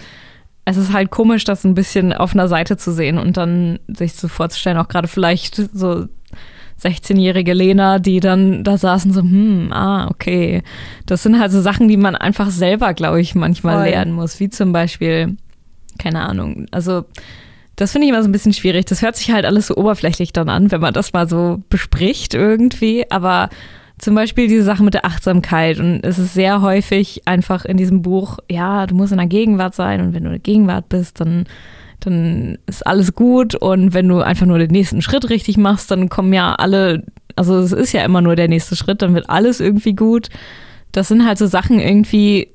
es ist halt komisch, das ein bisschen auf einer Seite zu sehen und dann sich so vorzustellen, auch gerade vielleicht so 16-jährige Lena, die dann da saßen, so, hm, ah, okay. Das sind halt so Sachen, die man einfach selber, glaube ich, manchmal Voll. lernen muss, wie zum Beispiel, keine Ahnung, also das finde ich immer so ein bisschen schwierig. Das hört sich halt alles so oberflächlich dann an, wenn man das mal so bespricht irgendwie, aber zum Beispiel diese Sache mit der Achtsamkeit. Und es ist sehr häufig einfach in diesem Buch, ja, du musst in der Gegenwart sein und wenn du in der Gegenwart bist, dann, dann ist alles gut. Und wenn du einfach nur den nächsten Schritt richtig machst, dann kommen ja alle, also es ist ja immer nur der nächste Schritt, dann wird alles irgendwie gut. Das sind halt so Sachen irgendwie,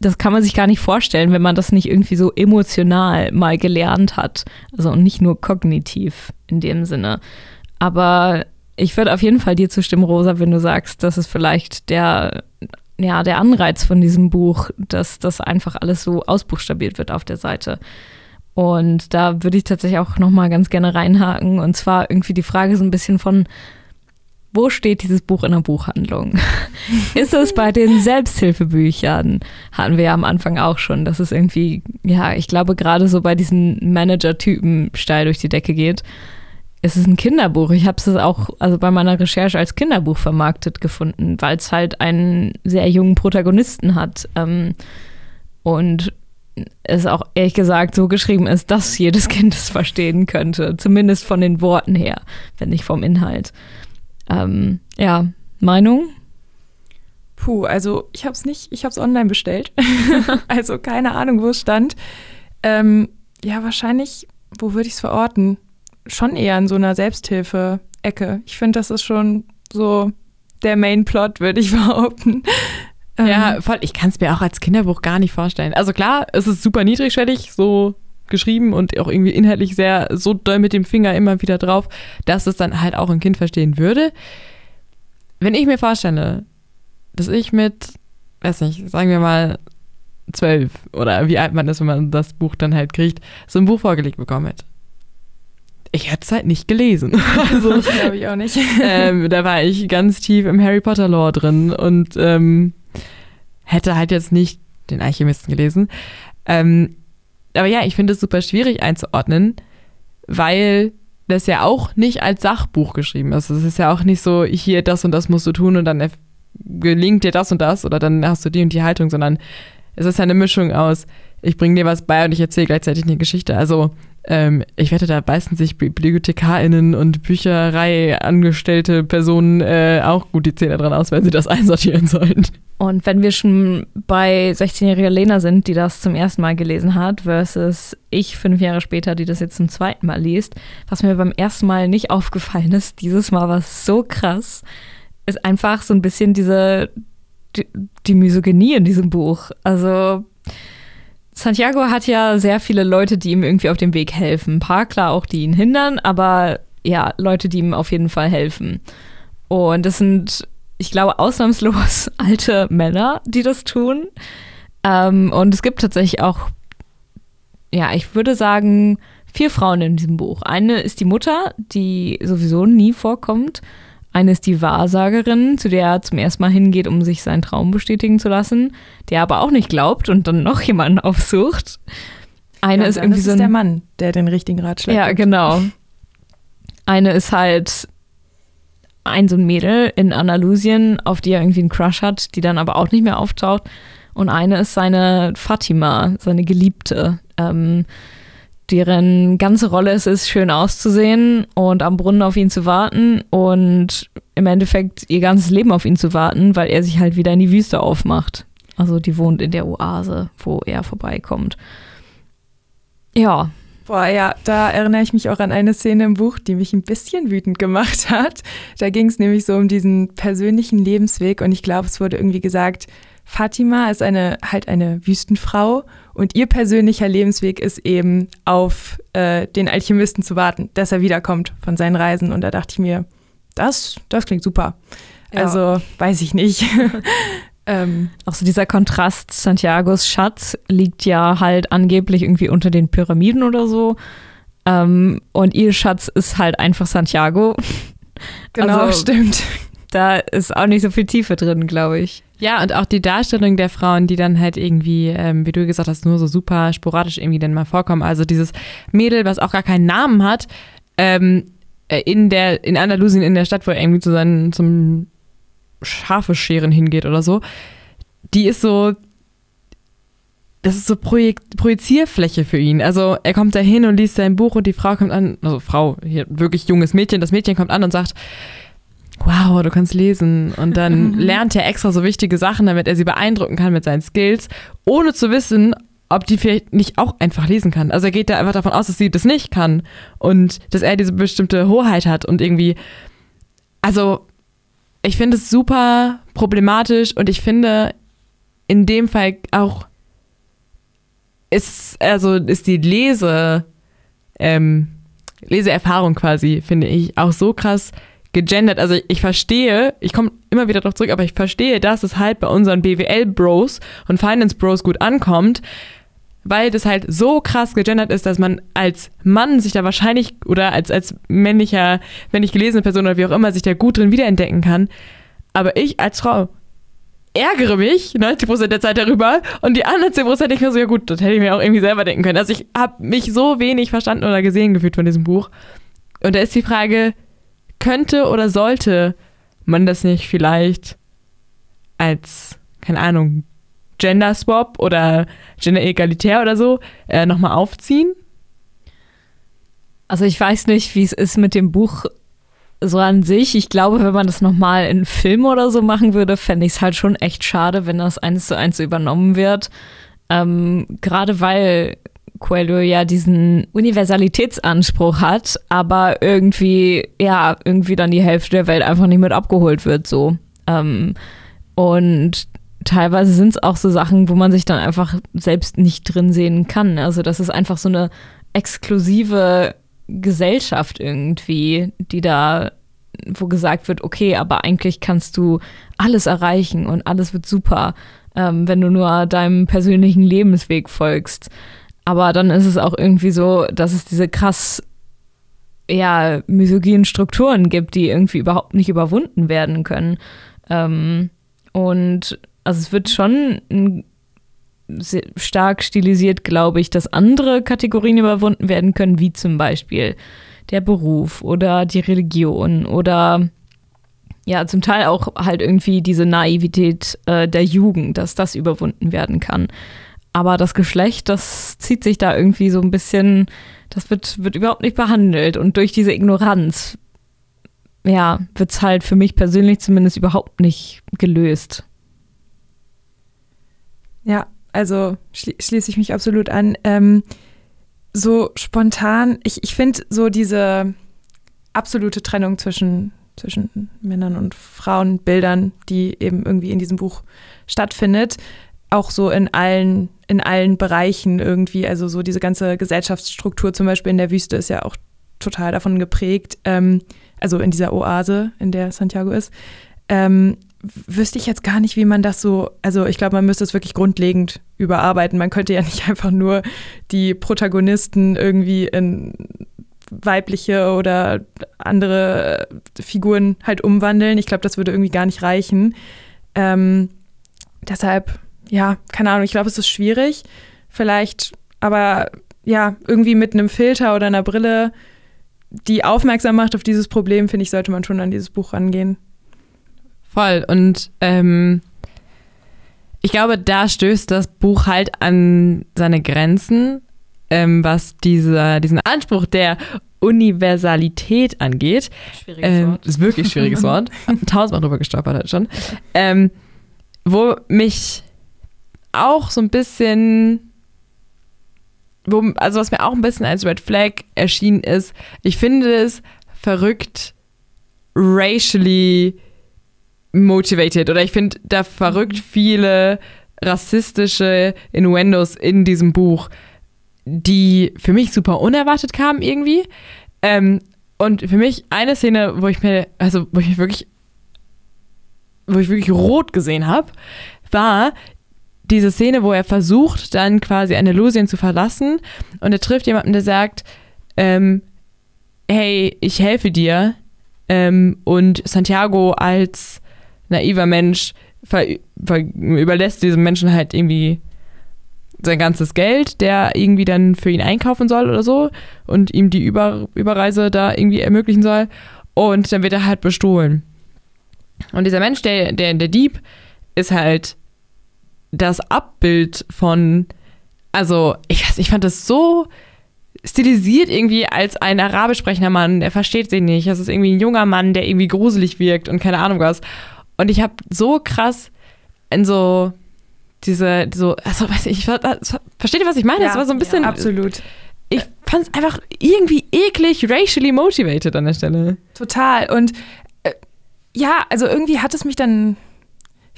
das kann man sich gar nicht vorstellen, wenn man das nicht irgendwie so emotional mal gelernt hat. Also und nicht nur kognitiv in dem Sinne. Aber ich würde auf jeden Fall dir zustimmen, Rosa, wenn du sagst, das ist vielleicht der, ja, der Anreiz von diesem Buch, dass das einfach alles so ausbuchstabiert wird auf der Seite. Und da würde ich tatsächlich auch nochmal ganz gerne reinhaken. Und zwar irgendwie die Frage so ein bisschen von, wo steht dieses Buch in der Buchhandlung? (laughs) ist es bei den Selbsthilfebüchern? Hatten wir ja am Anfang auch schon, dass es irgendwie, ja, ich glaube, gerade so bei diesen Manager-Typen steil durch die Decke geht es ist ein Kinderbuch. Ich habe es auch also bei meiner Recherche als Kinderbuch vermarktet gefunden, weil es halt einen sehr jungen Protagonisten hat. Ähm, und es auch ehrlich gesagt so geschrieben ist, dass jedes Kind es verstehen könnte. Zumindest von den Worten her, wenn nicht vom Inhalt. Ähm, ja, Meinung? Puh, also ich habe es nicht, ich habe es online bestellt. (laughs) also keine Ahnung, wo es stand. Ähm, ja, wahrscheinlich, wo würde ich es verorten? schon eher in so einer Selbsthilfe-Ecke. Ich finde, das ist schon so der Main-Plot, würde ich (laughs) behaupten. Ja, ähm. voll. Ich kann es mir auch als Kinderbuch gar nicht vorstellen. Also klar, es ist super niedrigschwellig, so geschrieben und auch irgendwie inhaltlich sehr so doll mit dem Finger immer wieder drauf, dass es dann halt auch ein Kind verstehen würde. Wenn ich mir vorstelle, dass ich mit, weiß nicht, sagen wir mal zwölf oder wie alt man ist, wenn man das Buch dann halt kriegt, so ein Buch vorgelegt bekommen hätte ich hätte es halt nicht gelesen. (laughs) Also, glaube ich auch nicht. ähm, da war ich ganz tief im Harry Potter Lore drin und ähm, hätte halt jetzt nicht den Alchemisten gelesen. Ähm, aber ja, ich finde es super schwierig einzuordnen, weil das ja auch nicht als Sachbuch geschrieben ist. Es ist ja auch nicht so, hier das und das musst du tun und dann gelingt dir das und das oder dann hast du die und die Haltung, sondern es ist ja eine Mischung aus, ich bringe dir was bei und ich erzähle gleichzeitig eine Geschichte. Also ähm, ich wette, da beißen sich BibliothekarInnen und Büchereiangestellte Personen äh, auch gut die Zähne dran aus, wenn sie das (laughs) einsortieren sollen. Und wenn wir schon bei 16-jähriger Lena sind, die das zum ersten Mal gelesen hat, versus ich fünf Jahre später, die das jetzt zum zweiten Mal liest, was mir beim ersten Mal nicht aufgefallen ist, dieses Mal war es so krass, ist einfach so ein bisschen diese, die, die Misogynie in diesem Buch. Also Santiago hat ja sehr viele Leute, die ihm irgendwie auf dem Weg helfen. Ein paar, klar, auch die ihn hindern, aber ja, Leute, die ihm auf jeden Fall helfen. Und das sind, ich glaube, ausnahmslos (laughs) alte Männer, die das tun. Ähm, und es gibt tatsächlich auch, ja, ich würde sagen, vier Frauen in diesem Buch. Eine ist die Mutter, die sowieso nie vorkommt. Eine ist die Wahrsagerin, zu der er zum ersten Mal hingeht, um sich seinen Traum bestätigen zu lassen, der aber auch nicht glaubt und dann noch (laughs) jemanden aufsucht. Eine Ja, ist irgendwie ist so ein, der Mann, der den richtigen Ratschlag Ja, gibt. genau. Eine ist halt ein so ein Mädel in Andalusien, auf die er irgendwie einen Crush hat, die dann aber auch nicht mehr auftaucht. Und eine ist seine Fatima, seine Geliebte, ähm, deren ganze Rolle es ist, schön auszusehen und am Brunnen auf ihn zu warten und im Endeffekt ihr ganzes Leben auf ihn zu warten, weil er sich halt wieder in die Wüste aufmacht. Also die wohnt in der Oase, wo er vorbeikommt. Ja, Boah, ja, da erinnere ich mich auch an eine Szene im Buch, die mich ein bisschen wütend gemacht hat. Da ging es nämlich so um diesen persönlichen Lebensweg und ich glaube, es wurde irgendwie gesagt, Fatima ist eine halt eine Wüstenfrau und ihr persönlicher Lebensweg ist eben auf äh, den Alchemisten zu warten, dass er wiederkommt von seinen Reisen. Und da dachte ich mir, das, das klingt super. Ja. Also weiß ich nicht. (laughs) ähm, Auch so dieser Kontrast, Santiagos Schatz liegt ja halt angeblich irgendwie unter den Pyramiden oder so. Ähm, und ihr Schatz ist halt einfach Santiago. genau, Also- stimmt. Da ist auch nicht so viel Tiefe drin, glaube ich. Ja, und auch die Darstellung der Frauen, die dann halt irgendwie, ähm, wie du gesagt hast, nur so super sporadisch irgendwie dann mal vorkommen. Also dieses Mädel, was auch gar keinen Namen hat, ähm, äh, in der, in Andalusien, in der Stadt, wo er irgendwie zu seinen, zum Schafe scheren hingeht oder so, die ist so, das ist so Projekt, Projizierfläche für ihn. Also er kommt da hin und liest sein Buch und die Frau kommt an, also Frau, hier wirklich junges Mädchen, das Mädchen kommt an und sagt, wow, du kannst lesen. Und dann (laughs) lernt er extra so wichtige Sachen, damit er sie beeindrucken kann mit seinen Skills, ohne zu wissen, ob die vielleicht nicht auch einfach lesen kann. Also er geht da einfach davon aus, dass sie das nicht kann und dass er diese bestimmte Hoheit hat und irgendwie, also ich finde es super problematisch und ich finde in dem Fall auch ist, also ist die Lese, ähm, Leseerfahrung quasi, finde ich, auch so krass gegendert. Also ich verstehe, ich komme immer wieder darauf zurück, aber ich verstehe, dass es halt bei unseren BWL-Bros und Finance-Bros gut ankommt, weil das halt so krass gegendert ist, dass man als Mann sich da wahrscheinlich oder als, als männlicher, männlich gelesene Person oder wie auch immer sich da gut drin wiederentdecken kann. Aber ich als Frau ärgere mich 90% der Zeit darüber und die anderen 10% denke ich mir so, ja gut, das hätte ich mir auch irgendwie selber denken können. Also ich habe mich so wenig verstanden oder gesehen gefühlt von diesem Buch. Und da ist die Frage, könnte oder sollte man das nicht vielleicht als, keine Ahnung, Gender Swap oder Gender Egalitär oder so äh, nochmal aufziehen? Also ich weiß nicht, wie es ist mit dem Buch so an sich. Ich glaube, wenn man das nochmal in Film oder so machen würde, fände ich es halt schon echt schade, wenn das eins zu eins übernommen wird. Ähm, Gerade weil Coelho ja diesen Universalitätsanspruch hat, aber irgendwie, ja, irgendwie dann die Hälfte der Welt einfach nicht mit abgeholt wird, so. Ähm, und teilweise sind es auch so Sachen, wo man sich dann einfach selbst nicht drin sehen kann. Also das ist einfach so eine exklusive Gesellschaft irgendwie, die da, wo gesagt wird, okay, aber eigentlich kannst du alles erreichen und alles wird super, ähm, wenn du nur deinem persönlichen Lebensweg folgst. Aber dann ist es auch irgendwie so, dass es diese krass ja, misogynen Strukturen gibt, die irgendwie überhaupt nicht überwunden werden können. Ähm, und also es wird schon stark stilisiert, glaube ich, dass andere Kategorien überwunden werden können, wie zum Beispiel der Beruf oder die Religion oder ja, zum Teil auch halt irgendwie diese Naivität äh, der Jugend, dass das überwunden werden kann. Aber das Geschlecht, das zieht sich da irgendwie so ein bisschen, das wird, wird überhaupt nicht behandelt. Und durch diese Ignoranz, ja, wird es halt für mich persönlich zumindest überhaupt nicht gelöst. Ja, also schli schließe ich mich absolut an. Ähm, so spontan, ich, ich finde so diese absolute Trennung zwischen, zwischen Männern und Frauenbildern, die eben irgendwie in diesem Buch stattfindet, auch so in allen, in allen Bereichen irgendwie. Also so diese ganze Gesellschaftsstruktur zum Beispiel in der Wüste ist ja auch total davon geprägt. Ähm, also in dieser Oase, in der Santiago ist. Ähm, wüsste ich jetzt gar nicht, wie man das so, also ich glaube, man müsste es wirklich grundlegend überarbeiten. Man könnte ja (laughs) nicht einfach nur die Protagonisten irgendwie in weibliche oder andere Figuren halt umwandeln. Ich glaube, das würde irgendwie gar nicht reichen. Ähm, deshalb, ja, keine Ahnung, ich glaube, es ist schwierig. Vielleicht, aber ja, irgendwie mit einem Filter oder einer Brille, die aufmerksam macht auf dieses Problem, finde ich, sollte man schon an dieses Buch rangehen. Voll. Und ähm, ich glaube, da stößt das Buch halt an seine Grenzen, ähm, was dieser, diesen Anspruch der Universalität angeht. Schwieriges Ähm, Wort. ist wirklich ein schwieriges (laughs) Wort. Tausendmal drüber gestolpert halt schon. Ähm, wo mich auch so ein bisschen, wo, also was mir auch ein bisschen als Red Flag erschienen ist, ich finde es verrückt, racially motivated. Oder ich finde da verrückt viele rassistische Innuendos in diesem Buch, die für mich super unerwartet kamen irgendwie. Ähm, und für mich eine Szene, wo ich mir, also wo ich wirklich, wo ich wirklich rot gesehen habe, war diese Szene, wo er versucht, dann quasi Andalusien zu verlassen und er trifft jemanden, der sagt, ähm, hey, ich helfe dir. Ähm, und Santiago als naiver Mensch überlässt diesem Menschen halt irgendwie sein ganzes Geld, der irgendwie dann für ihn einkaufen soll oder so und ihm die Über Überreise da irgendwie ermöglichen soll. Und dann wird er halt bestohlen. Und dieser Mensch, der, der, der Dieb, ist halt das Abbild von, also ich, weiß, ich fand das so stilisiert irgendwie als ein arabisch sprechender Mann, der versteht sie nicht. Das ist irgendwie ein junger Mann, der irgendwie gruselig wirkt und keine Ahnung was. Und ich habe so krass in so diese, so, also weiß ich, versteht ihr, was ich meine? das war so ein bisschen. Ja, absolut. Ich fand es einfach irgendwie eklig, racially motivated an der Stelle. Total. Und äh, ja, also irgendwie hat es mich dann,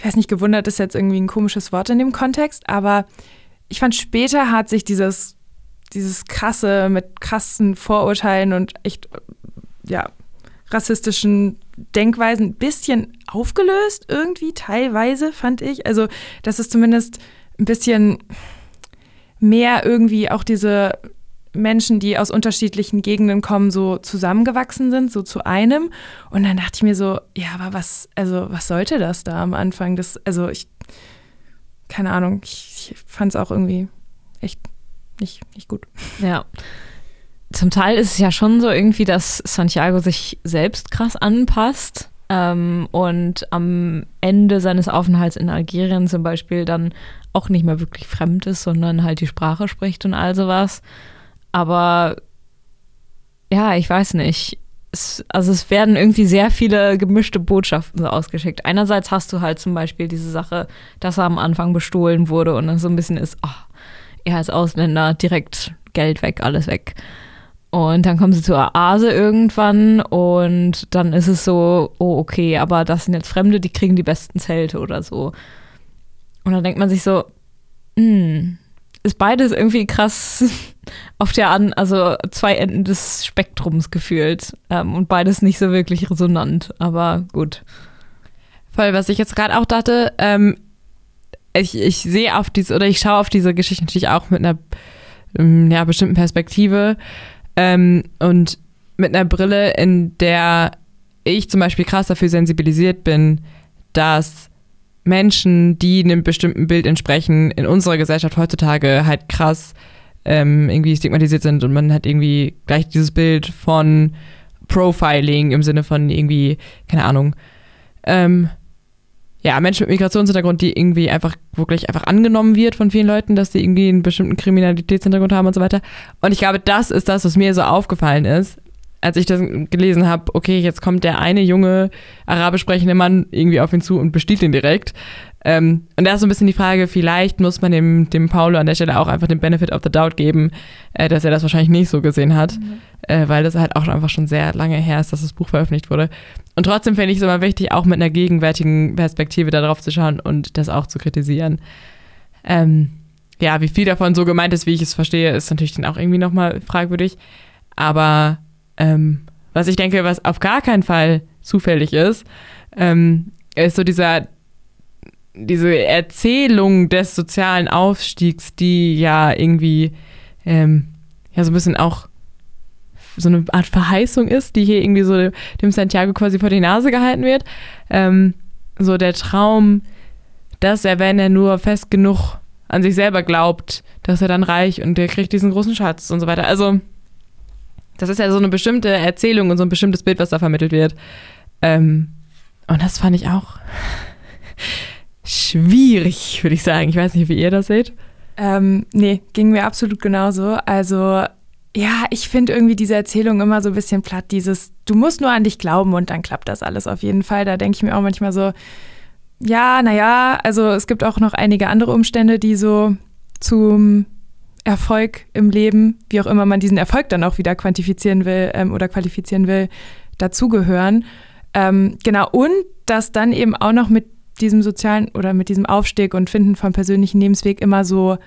ich weiß nicht, gewundert, ist jetzt irgendwie ein komisches Wort in dem Kontext, aber ich fand später hat sich dieses, dieses krasse mit krassen Vorurteilen und echt, ja, rassistischen Denkweisen ein bisschen aufgelöst, irgendwie teilweise, fand ich. Also, dass es zumindest ein bisschen mehr irgendwie auch diese Menschen, die aus unterschiedlichen Gegenden kommen, so zusammengewachsen sind, so zu einem. Und dann dachte ich mir so, ja, aber was, also was sollte das da am Anfang? Das, also ich, keine Ahnung, ich, ich fand es auch irgendwie echt nicht, nicht gut. Ja. Zum Teil ist es ja schon so irgendwie, dass Santiago sich selbst krass anpasst ähm, und am Ende seines Aufenthalts in Algerien zum Beispiel dann auch nicht mehr wirklich fremd ist, sondern halt die Sprache spricht und all sowas. Aber ja, ich weiß nicht. Es, also es werden irgendwie sehr viele gemischte Botschaften so ausgeschickt. Einerseits hast du halt zum Beispiel diese Sache, dass er am Anfang bestohlen wurde und dann so ein bisschen ist, oh, er als Ausländer direkt Geld weg, alles weg. Und dann kommen sie zur Oase irgendwann und dann ist es so, oh okay, aber das sind jetzt Fremde, die kriegen die besten Zelte oder so. Und dann denkt man sich so, hm, ist beides irgendwie krass auf der an, also zwei Enden des Spektrums gefühlt ähm, und beides nicht so wirklich resonant, aber gut. Voll, was ich jetzt gerade auch dachte, ähm, ich, ich sehe auf diese, oder ich schaue auf diese Geschichte natürlich auch mit einer ähm, ja, bestimmten Perspektive ähm, und mit einer Brille, in der ich zum Beispiel krass dafür sensibilisiert bin, dass Menschen, die einem bestimmten Bild entsprechen, in unserer Gesellschaft heutzutage halt krass ähm, irgendwie stigmatisiert sind und man hat irgendwie gleich dieses Bild von Profiling im Sinne von irgendwie, keine Ahnung, ähm, ja, Menschen mit Migrationshintergrund, die irgendwie einfach wirklich einfach angenommen wird von vielen Leuten, dass die irgendwie einen bestimmten Kriminalitätshintergrund haben und so weiter. Und ich glaube, das ist das, was mir so aufgefallen ist, als ich das gelesen habe, okay, jetzt kommt der eine junge arabisch sprechende Mann irgendwie auf ihn zu und bestiehlt ihn direkt. Ähm, und da ist so ein bisschen die Frage, vielleicht muss man dem, dem Paulo an der Stelle auch einfach den Benefit of the Doubt geben, äh, dass er das wahrscheinlich nicht so gesehen hat, mhm. äh, weil das halt auch einfach schon sehr lange her ist, dass das Buch veröffentlicht wurde. Und trotzdem finde ich es immer wichtig, auch mit einer gegenwärtigen Perspektive darauf zu schauen und das auch zu kritisieren. Ähm, ja, wie viel davon so gemeint ist, wie ich es verstehe, ist natürlich dann auch irgendwie nochmal fragwürdig. Aber ähm, was ich denke, was auf gar keinen Fall zufällig ist, ähm, ist so dieser diese Erzählung des sozialen Aufstiegs, die ja irgendwie ähm, ja so ein bisschen auch so eine Art Verheißung ist, die hier irgendwie so dem Santiago quasi vor die Nase gehalten wird. Ähm, so der Traum, dass er, wenn er nur fest genug an sich selber glaubt, dass er dann reich und der kriegt diesen großen Schatz und so weiter. Also das ist ja so eine bestimmte Erzählung und so ein bestimmtes Bild, was da vermittelt wird. Ähm, und das fand ich auch schwierig, würde ich sagen. Ich weiß nicht, wie ihr das seht. Ähm, nee, ging mir absolut genauso. Also, ja, ich finde irgendwie diese Erzählung immer so ein bisschen platt. Dieses, du musst nur an dich glauben und dann klappt das alles auf jeden Fall. Da denke ich mir auch manchmal so, ja, naja, also es gibt auch noch einige andere Umstände, die so zum Erfolg im Leben, wie auch immer man diesen Erfolg dann auch wieder quantifizieren will ähm, oder qualifizieren will, dazugehören. Ähm, genau, und dass dann eben auch noch mit diesem sozialen oder mit diesem Aufstieg und Finden vom persönlichen Lebensweg immer so,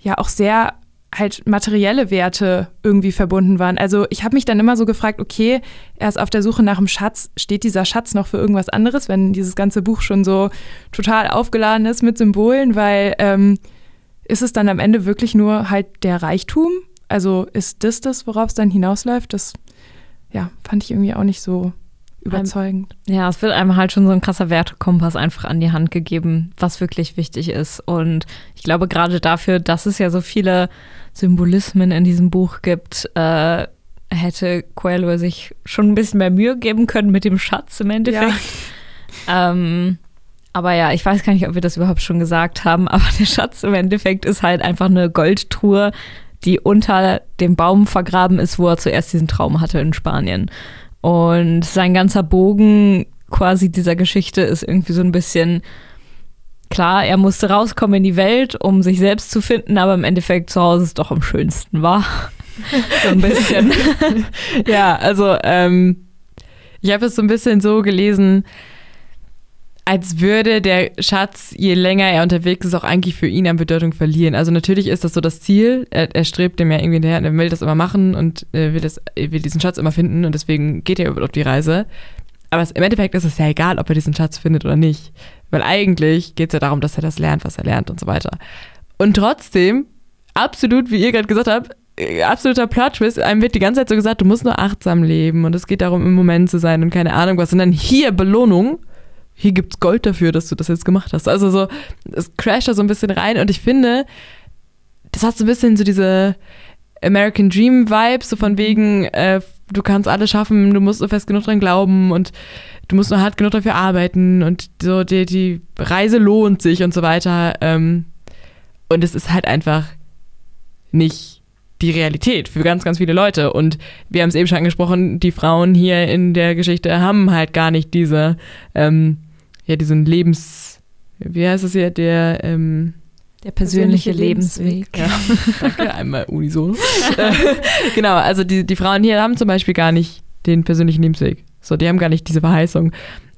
ja, auch sehr halt materielle Werte irgendwie verbunden waren. Also ich habe mich dann immer so gefragt, okay, er ist auf der Suche nach einem Schatz, steht dieser Schatz noch für irgendwas anderes, wenn dieses ganze Buch schon so total aufgeladen ist mit Symbolen, weil ähm, ist es dann am Ende wirklich nur halt der Reichtum? Also ist das das, worauf es dann hinausläuft? Das ja, fand ich irgendwie auch nicht so überzeugend. Ja, es wird einem halt schon so ein krasser Wertekompass einfach an die Hand gegeben, was wirklich wichtig ist. Und ich glaube, gerade dafür, dass es ja so viele Symbolismen in diesem Buch gibt, äh, hätte Coelho sich schon ein bisschen mehr Mühe geben können mit dem Schatz im Endeffekt. Ja. (laughs) Ähm, aber ja, ich weiß gar nicht, ob wir das überhaupt schon gesagt haben, (laughs) aber der Schatz im Endeffekt ist halt einfach eine Goldtruhe, die unter dem Baum vergraben ist, wo er zuerst diesen Traum hatte in Spanien. Und sein ganzer Bogen quasi dieser Geschichte ist irgendwie so ein bisschen klar, er musste rauskommen in die Welt, um sich selbst zu finden, aber im Endeffekt zu Hause ist doch am schönsten, war. (laughs) so ein bisschen. (laughs) (laughs) ja, also ähm, ich habe es so ein bisschen so gelesen, als würde der Schatz, je länger er unterwegs ist, auch eigentlich für ihn an Bedeutung verlieren. Also natürlich ist das so das Ziel. Er, er strebt dem ja irgendwie hinterher, er will das immer machen und äh, will, das, will diesen Schatz immer finden und deswegen geht er auf die Reise. Aber es, im Endeffekt ist es ja egal, ob er diesen Schatz findet oder nicht. Weil eigentlich geht es ja darum, dass er das lernt, was er lernt und so weiter. Und trotzdem, absolut, wie ihr gerade gesagt habt, äh, absoluter Plot-Twist. Einem wird die ganze Zeit so gesagt, du musst nur achtsam leben und es geht darum, im Moment zu sein und keine Ahnung was. Und dann hier Belohnung hier gibt's Gold dafür, dass du das jetzt gemacht hast. Also so, es crasht da so ein bisschen rein und ich finde, das hat so ein bisschen so diese American Dream Vibes, so von wegen, äh, du kannst alles schaffen, du musst nur fest genug dran glauben und du musst nur hart genug dafür arbeiten und so die, die Reise lohnt sich und so weiter. Ähm, und es ist halt einfach nicht die Realität für ganz, ganz viele Leute. Und wir haben es eben schon angesprochen, die Frauen hier in der Geschichte haben halt gar nicht diese ähm, ja, diesen Lebens, wie heißt es hier, der, ähm, der persönliche, persönliche Lebensweg. Lebensweg. Ja, (laughs) danke, einmal unisono. (laughs) genau, also die, die Frauen hier haben zum Beispiel gar nicht den persönlichen Lebensweg. So, die haben gar nicht diese Verheißung.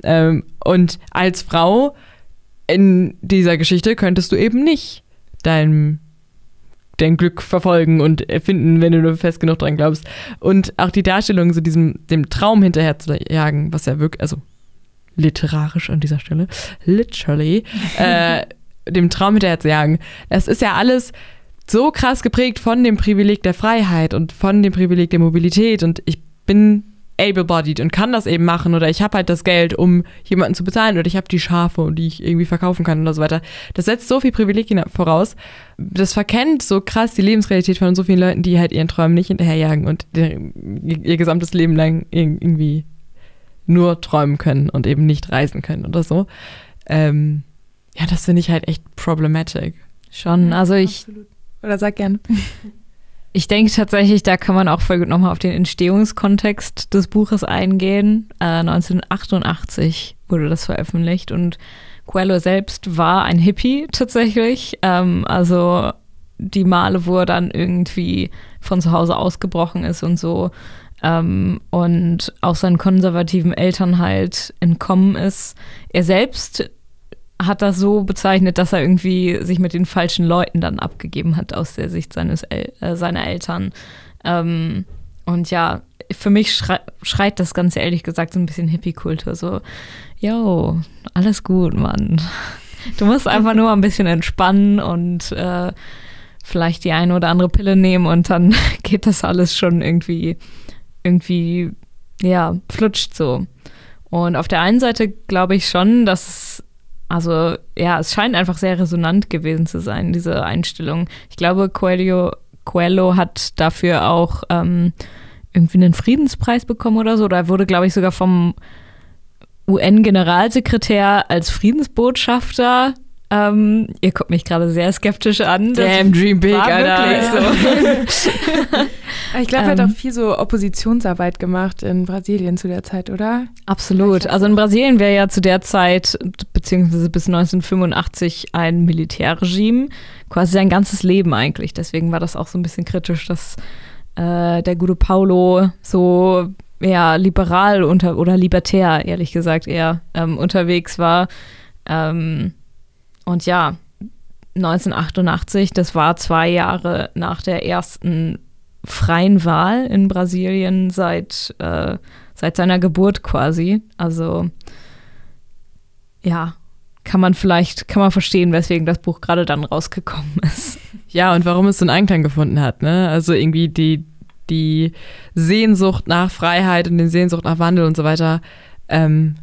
Ähm, und als Frau in dieser Geschichte könntest du eben nicht dein, dein Glück verfolgen und erfinden, wenn du nur fest genug dran glaubst. Und auch die Darstellung, so diesem, dem Traum hinterher zu jagen, was ja wirklich, also literarisch an dieser Stelle, literally, äh, (laughs) dem Traum hinterher zu jagen. Das ist ja alles so krass geprägt von dem Privileg der Freiheit und von dem Privileg der Mobilität und ich bin able-bodied und kann das eben machen oder ich habe halt das Geld, um jemanden zu bezahlen oder ich habe die Schafe, die ich irgendwie verkaufen kann oder so weiter. Das setzt so viel Privilegien voraus. Das verkennt so krass die Lebensrealität von so vielen Leuten, die halt ihren Träumen nicht hinterherjagen und ihr gesamtes Leben lang irgendwie nur träumen können und eben nicht reisen können oder so. Ähm, ja, das finde ich halt echt problematic. Schon, also ich, Absolut. Oder sag gern. (laughs) ich denke tatsächlich, da kann man auch voll gut nochmal auf den Entstehungskontext des Buches eingehen. Äh, 1988 wurde das veröffentlicht und Coelho selbst war ein Hippie tatsächlich. Ähm, also die Male, wo er dann irgendwie von zu Hause ausgebrochen ist und so ähm, und auch seinen konservativen Eltern halt entkommen ist. Er selbst hat das so bezeichnet, dass er irgendwie sich mit den falschen Leuten dann abgegeben hat aus der Sicht seines El äh, seiner Eltern. Ähm, und ja, für mich schrei schreit das Ganze ehrlich gesagt so ein bisschen Hippie-Kultur. So, yo, alles gut, Mann. Du musst einfach nur ein bisschen entspannen und äh, vielleicht die eine oder andere Pille nehmen und dann (laughs) geht das alles schon irgendwie, irgendwie, ja, flutscht so. Und auf der einen Seite glaube ich schon, dass also ja, es scheint einfach sehr resonant gewesen zu sein, diese Einstellung. Ich glaube, Coelho, Coelho hat dafür auch ähm, irgendwie einen Friedenspreis bekommen oder so. Oder wurde, glaube ich, sogar vom UN-Generalsekretär als Friedensbotschafter. Ähm, ihr guckt mich gerade sehr skeptisch an. Das Damn, dream big, war Alter. wirklich so. (laughs) Ich glaube, er hat Ähm. auch viel so Oppositionsarbeit gemacht in Brasilien zu der Zeit, oder? Absolut. Also in Brasilien wäre ja zu der Zeit, beziehungsweise bis 1985, ein Militärregime, quasi sein ganzes Leben eigentlich. Deswegen war das auch so ein bisschen kritisch, dass äh, der gute Paulo so eher liberal unter oder libertär, ehrlich gesagt, eher ähm, unterwegs war. Ähm, und ja, 1988, das war zwei Jahre nach der ersten freien Wahl in Brasilien seit, äh, seit seiner Geburt quasi. Also ja, kann man vielleicht, kann man verstehen, weswegen das Buch gerade dann rausgekommen (laughs) ist. Ja, und warum es so einen Einklang gefunden hat, ne? Also irgendwie die, die Sehnsucht nach Freiheit und die Sehnsucht nach Wandel und so weiter ähm,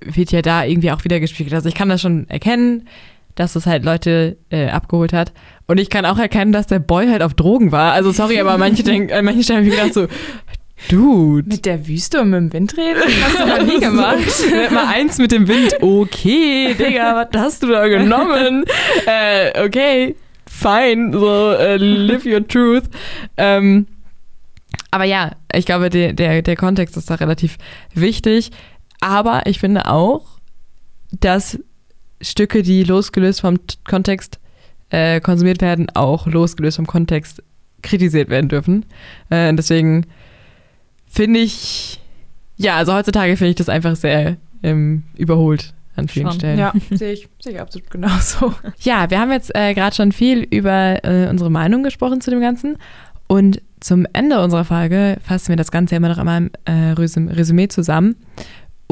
wird ja da irgendwie auch wieder gespiegelt. Also ich kann das schon erkennen, dass es halt Leute äh, abgeholt hat. Und ich kann auch erkennen, dass der Boy halt auf Drogen war. Also sorry, aber manche denken, an manchen Stellen habe ich gedacht so, Dude. Mit der Wüste und mit dem Wind reden? Hast du noch nie (laughs) gemacht. (laughs) Mal eins mit dem Wind. Okay, Digga, was hast du da genommen? (laughs) äh, okay, fine, so äh, live your truth. Ähm, aber ja, ich glaube, der, der, der Kontext ist da relativ wichtig. Aber ich finde auch, dass Stücke, die losgelöst vom Kontext äh, konsumiert werden, auch losgelöst vom Kontext kritisiert werden dürfen. Äh, deswegen finde ich, ja, also heutzutage finde ich das einfach sehr ähm, überholt an vielen Schon, Stellen. Ja, (laughs) sehe ich, sehe ich absolut genauso. Ja, wir haben jetzt äh, gerade schon viel über äh, unsere Meinung gesprochen zu dem Ganzen. Und zum Ende unserer Folge fassen wir das Ganze immer noch einmal im äh, Resüm- Resümee zusammen.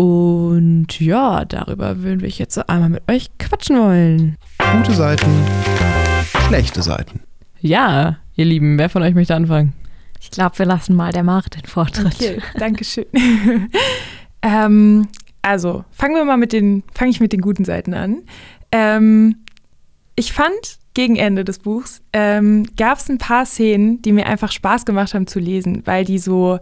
Und ja, darüber würden wir jetzt so einmal mit euch quatschen wollen. Gute Seiten, schlechte Seiten. Ja, ihr Lieben, wer von euch möchte anfangen? Ich glaube, wir lassen mal der Mare den Vortritt. Okay, danke schön. (laughs) ähm, also, fangen wir mal mit den, fange ich mit den guten Seiten an. Ähm, ich fand, gegen Ende des Buchs ähm, gab es ein paar Szenen, die mir einfach Spaß gemacht haben zu lesen, weil die so,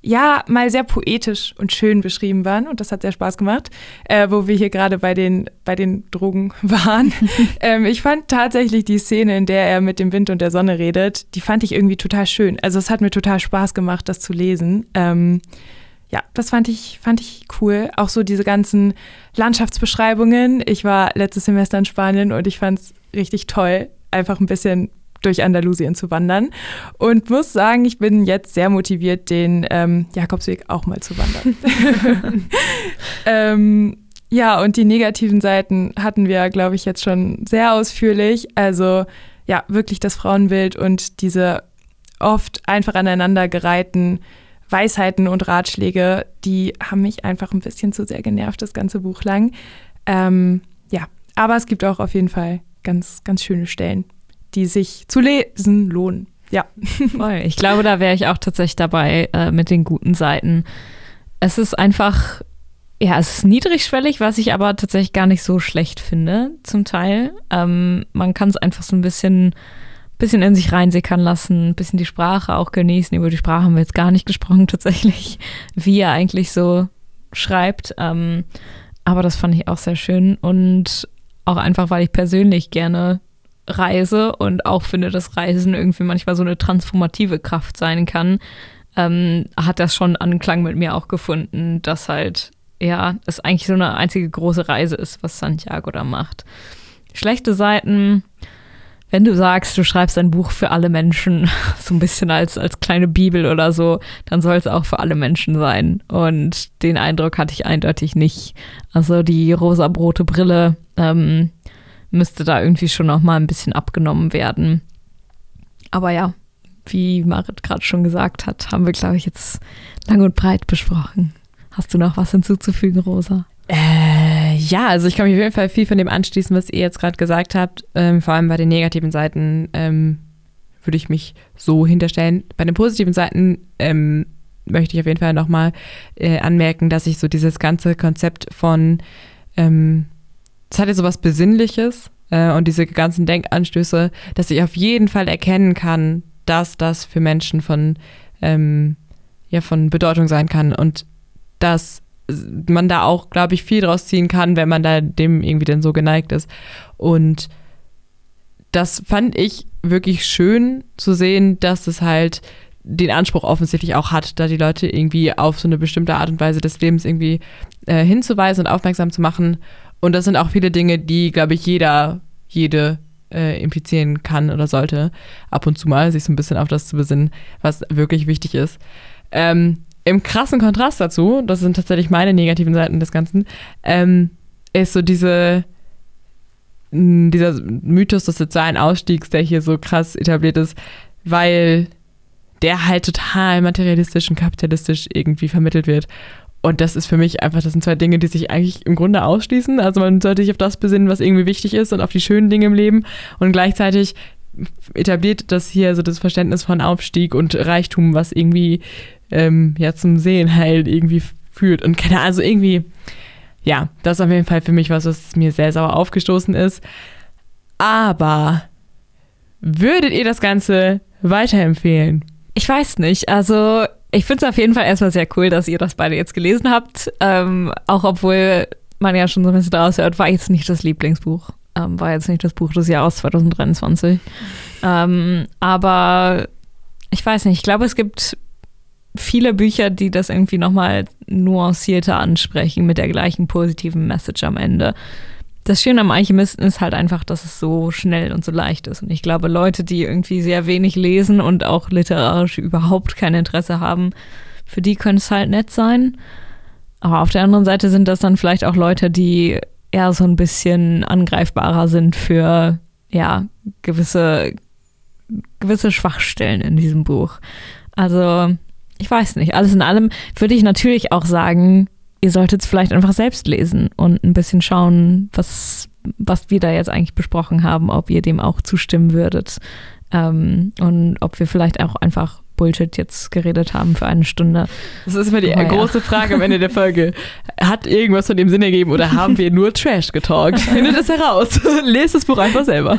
ja, mal sehr poetisch und schön beschrieben waren und das hat sehr Spaß gemacht, äh, wo wir hier gerade bei den, bei den Drogen (laughs) waren. (laughs) ähm, ich fand tatsächlich die Szene, in der er mit dem Wind und der Sonne redet, die fand ich irgendwie total schön. Also es hat mir total Spaß gemacht, das zu lesen. Ähm, ja, das fand ich, fand ich cool. Auch so diese ganzen Landschaftsbeschreibungen. Ich war letztes Semester in Spanien und ich fand es richtig toll, einfach ein bisschen durch Andalusien zu wandern. Und muss sagen, ich bin jetzt sehr motiviert, den ähm, Jakobsweg auch mal zu wandern. (laughs) (laughs) ähm, ja, und die negativen Seiten hatten wir, glaube ich, jetzt schon sehr ausführlich. Also ja, wirklich das Frauenbild und diese oft einfach aneinandergereihten Weisheiten und Ratschläge, die haben mich einfach ein bisschen zu sehr genervt, das ganze Buch lang. Ähm, ja, aber es gibt auch auf jeden Fall ganz, ganz schöne Stellen, die sich zu lesen lohnen. Ja. (laughs) Voll. Ich glaube, da wäre ich auch tatsächlich dabei äh, mit den guten Seiten. Es ist einfach, ja, es ist niedrigschwellig, was ich aber tatsächlich gar nicht so schlecht finde, zum Teil. Ähm, man kann es einfach so ein bisschen, bisschen in sich reinsickern lassen, ein bisschen die Sprache auch genießen. Über die Sprache haben wir jetzt gar nicht gesprochen, (laughs) tatsächlich, wie er eigentlich so schreibt. Ähm, aber das fand ich auch sehr schön und auch einfach, weil ich persönlich gerne reise und auch finde, dass Reisen irgendwie manchmal so eine transformative Kraft sein kann, ähm, hat das schon Anklang mit mir auch gefunden, dass halt, ja, es eigentlich so eine einzige große Reise ist, was Santiago da macht. Schlechte Seiten, wenn du sagst, du schreibst ein Buch für alle Menschen, (laughs) so ein bisschen als, als kleine Bibel oder so, dann soll es auch für alle Menschen sein. Und den Eindruck hatte ich eindeutig nicht. Also die rosa-brote Brille ähm, müsste da irgendwie schon noch mal ein bisschen abgenommen werden. Aber ja, wie Marit gerade schon gesagt hat, haben wir, glaube ich, jetzt lang und breit besprochen. Hast du noch was hinzuzufügen, Rosa? Äh, ja, also ich kann mich auf jeden Fall viel von dem anschließen, was ihr jetzt gerade gesagt habt. Ähm, vor allem bei den negativen Seiten ähm, würde ich mich so hinterstellen. Bei den positiven Seiten ähm, möchte ich auf jeden Fall nochmal äh, anmerken, dass ich so dieses ganze Konzept von, ähm, es hat ja sowas Besinnliches äh, und diese ganzen Denkanstöße, dass ich auf jeden Fall erkennen kann, dass das für Menschen von, ähm, ja, von Bedeutung sein kann und dass man da auch, glaube ich, viel draus ziehen kann, wenn man da dem irgendwie dann so geneigt ist. Und das fand ich wirklich schön zu sehen, dass es halt den Anspruch offensichtlich auch hat, da die Leute irgendwie auf so eine bestimmte Art und Weise des Lebens irgendwie äh, hinzuweisen und aufmerksam zu machen. Und das sind auch viele Dinge, die, glaube ich, jeder, jede äh, implizieren kann oder sollte, ab und zu mal sich so ein bisschen auf das zu besinnen, was wirklich wichtig ist. Ähm, im krassen Kontrast dazu, das sind tatsächlich meine negativen Seiten des Ganzen, ähm, ist so diese, dieser Mythos des sozialen Ausstiegs, der hier so krass etabliert ist, weil der halt total materialistisch und kapitalistisch irgendwie vermittelt wird. Und das ist für mich einfach, das sind zwei Dinge, die sich eigentlich im Grunde ausschließen. Also man sollte sich auf das besinnen, was irgendwie wichtig ist und auf die schönen Dinge im Leben. Und gleichzeitig etabliert das hier so das Verständnis von Aufstieg und Reichtum, was irgendwie ähm, ja zum Sehen halt irgendwie fühlt. Und keine also irgendwie, ja, das ist auf jeden Fall für mich was, was mir sehr sauer aufgestoßen ist. Aber würdet ihr das Ganze weiterempfehlen? Ich weiß nicht. Also ich finde es auf jeden Fall erstmal sehr cool, dass ihr das beide jetzt gelesen habt. Ähm, auch obwohl man ja schon so ein bisschen daraus hört, war jetzt nicht das Lieblingsbuch. Ähm, war jetzt nicht das Buch des Jahres 2023. Ähm, aber ich weiß nicht, ich glaube, es gibt viele Bücher, die das irgendwie nochmal nuancierter ansprechen mit der gleichen positiven Message am Ende. Das Schöne am Alchemisten ist halt einfach, dass es so schnell und so leicht ist. Und ich glaube, Leute, die irgendwie sehr wenig lesen und auch literarisch überhaupt kein Interesse haben, für die könnte es halt nett sein. Aber auf der anderen Seite sind das dann vielleicht auch Leute, die eher so ein bisschen angreifbarer sind für ja gewisse gewisse Schwachstellen in diesem Buch. Also ich weiß nicht. Alles in allem würde ich natürlich auch sagen, ihr solltet es vielleicht einfach selbst lesen und ein bisschen schauen, was, was wir da jetzt eigentlich besprochen haben, ob ihr dem auch zustimmen würdet. Ähm, und ob wir vielleicht auch einfach Bullshit jetzt geredet haben für eine Stunde. Das ist immer die oh, große ja. Frage am Ende der Folge. Hat irgendwas von dem Sinn ergeben oder haben wir nur Trash getalkt? Findet es heraus. (laughs) Lest das Buch einfach selber.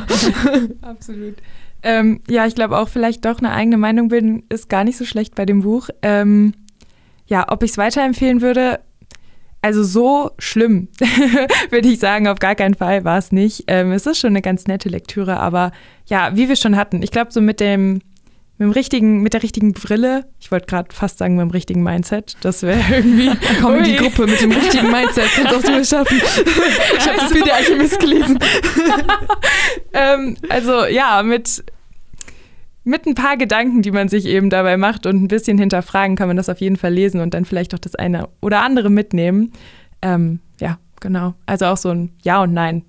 Absolut. Ähm, ja, ich glaube auch vielleicht doch eine eigene Meinung bilden ist gar nicht so schlecht bei dem Buch. Ähm, ja, ob ich es weiterempfehlen würde, also so schlimm, (laughs) würde ich sagen, auf gar keinen Fall war es nicht. Ähm, es ist schon eine ganz nette Lektüre, aber ja, wie wir schon hatten, ich glaube so mit dem, mit dem richtigen, mit der richtigen Brille, ich wollte gerade fast sagen mit dem richtigen Mindset, das wäre irgendwie. (laughs) Dann kommen die Gruppe mit dem richtigen Mindset, kannst auch du es schaffen. (laughs) Ich habe das Video Alchemist gelesen. ähm, also ja, mit mit ein paar Gedanken, die man sich eben dabei macht und ein bisschen hinterfragen, kann man das auf jeden Fall lesen und dann vielleicht auch das eine oder andere mitnehmen. Ähm, ja, genau. Also auch so ein Ja und Nein.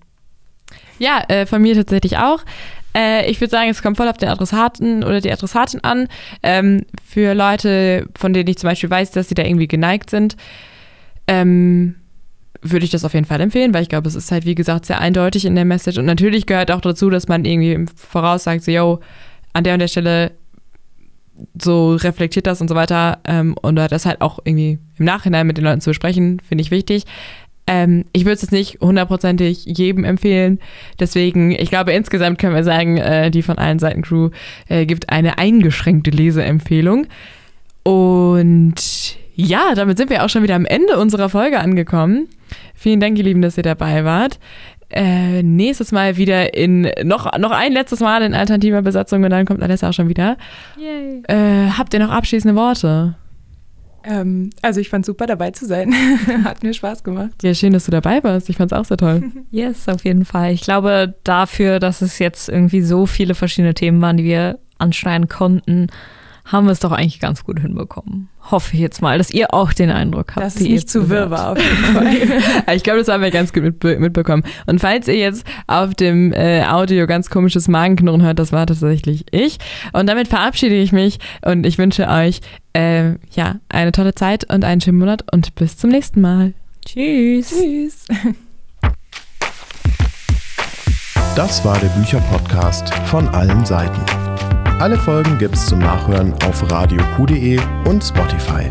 Ja, äh, von mir tatsächlich auch. Äh, ich würde sagen, es kommt voll auf den Adressaten oder die Adressatin an. Ähm, für Leute, von denen ich zum Beispiel weiß, dass sie da irgendwie geneigt sind, ähm, würde ich das auf jeden Fall empfehlen, weil ich glaube, es ist halt, wie gesagt, sehr eindeutig in der Message. Und natürlich gehört auch dazu, dass man irgendwie voraussagt, so, yo, an der und der Stelle so reflektiert das und so weiter. Ähm, und das halt auch irgendwie im Nachhinein mit den Leuten zu besprechen, finde ich wichtig. Ähm, ich würde es jetzt nicht hundertprozentig jedem empfehlen. Deswegen, ich glaube, insgesamt können wir sagen, äh, die von allen Seiten Crew äh, gibt eine eingeschränkte Leseempfehlung. Und Ja, damit sind wir auch schon wieder am Ende unserer Folge angekommen. Vielen Dank, ihr Lieben, dass ihr dabei wart. Äh, nächstes Mal wieder in noch, noch ein letztes Mal in alternativer Besatzung und dann kommt Alessa auch schon wieder. Yay. Äh, habt ihr noch abschließende Worte? Ähm, also ich fand super dabei zu sein. (laughs) Hat mir Spaß gemacht. Ja, schön, dass du dabei warst. Ich fand's auch sehr toll. (laughs) Yes, auf jeden Fall. Ich glaube, dafür, dass es jetzt irgendwie so viele verschiedene Themen waren, die wir anschneiden konnten, haben wir es doch eigentlich ganz gut hinbekommen. Hoffe ich jetzt mal, dass ihr auch den Eindruck habt. Dass ihr nicht zu wirr war auf jeden Fall. (laughs) ich glaube, das haben wir ganz gut mitbe mitbekommen. Und falls ihr jetzt auf dem äh, Audio ganz komisches Magenknurren hört, das war tatsächlich ich. Und damit verabschiede ich mich und ich wünsche euch äh, ja eine tolle Zeit und einen schönen Monat und bis zum nächsten Mal. Tschüss. Tschüss. Das war der Bücherpodcast von allen Seiten. Alle Folgen gibt's zum Nachhören auf radioq.de und Spotify.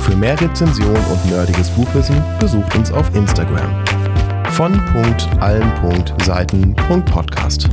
Für mehr Rezension und nerdiges Buchwissen besucht uns auf Instagram. Von.allen.seiten.podcast.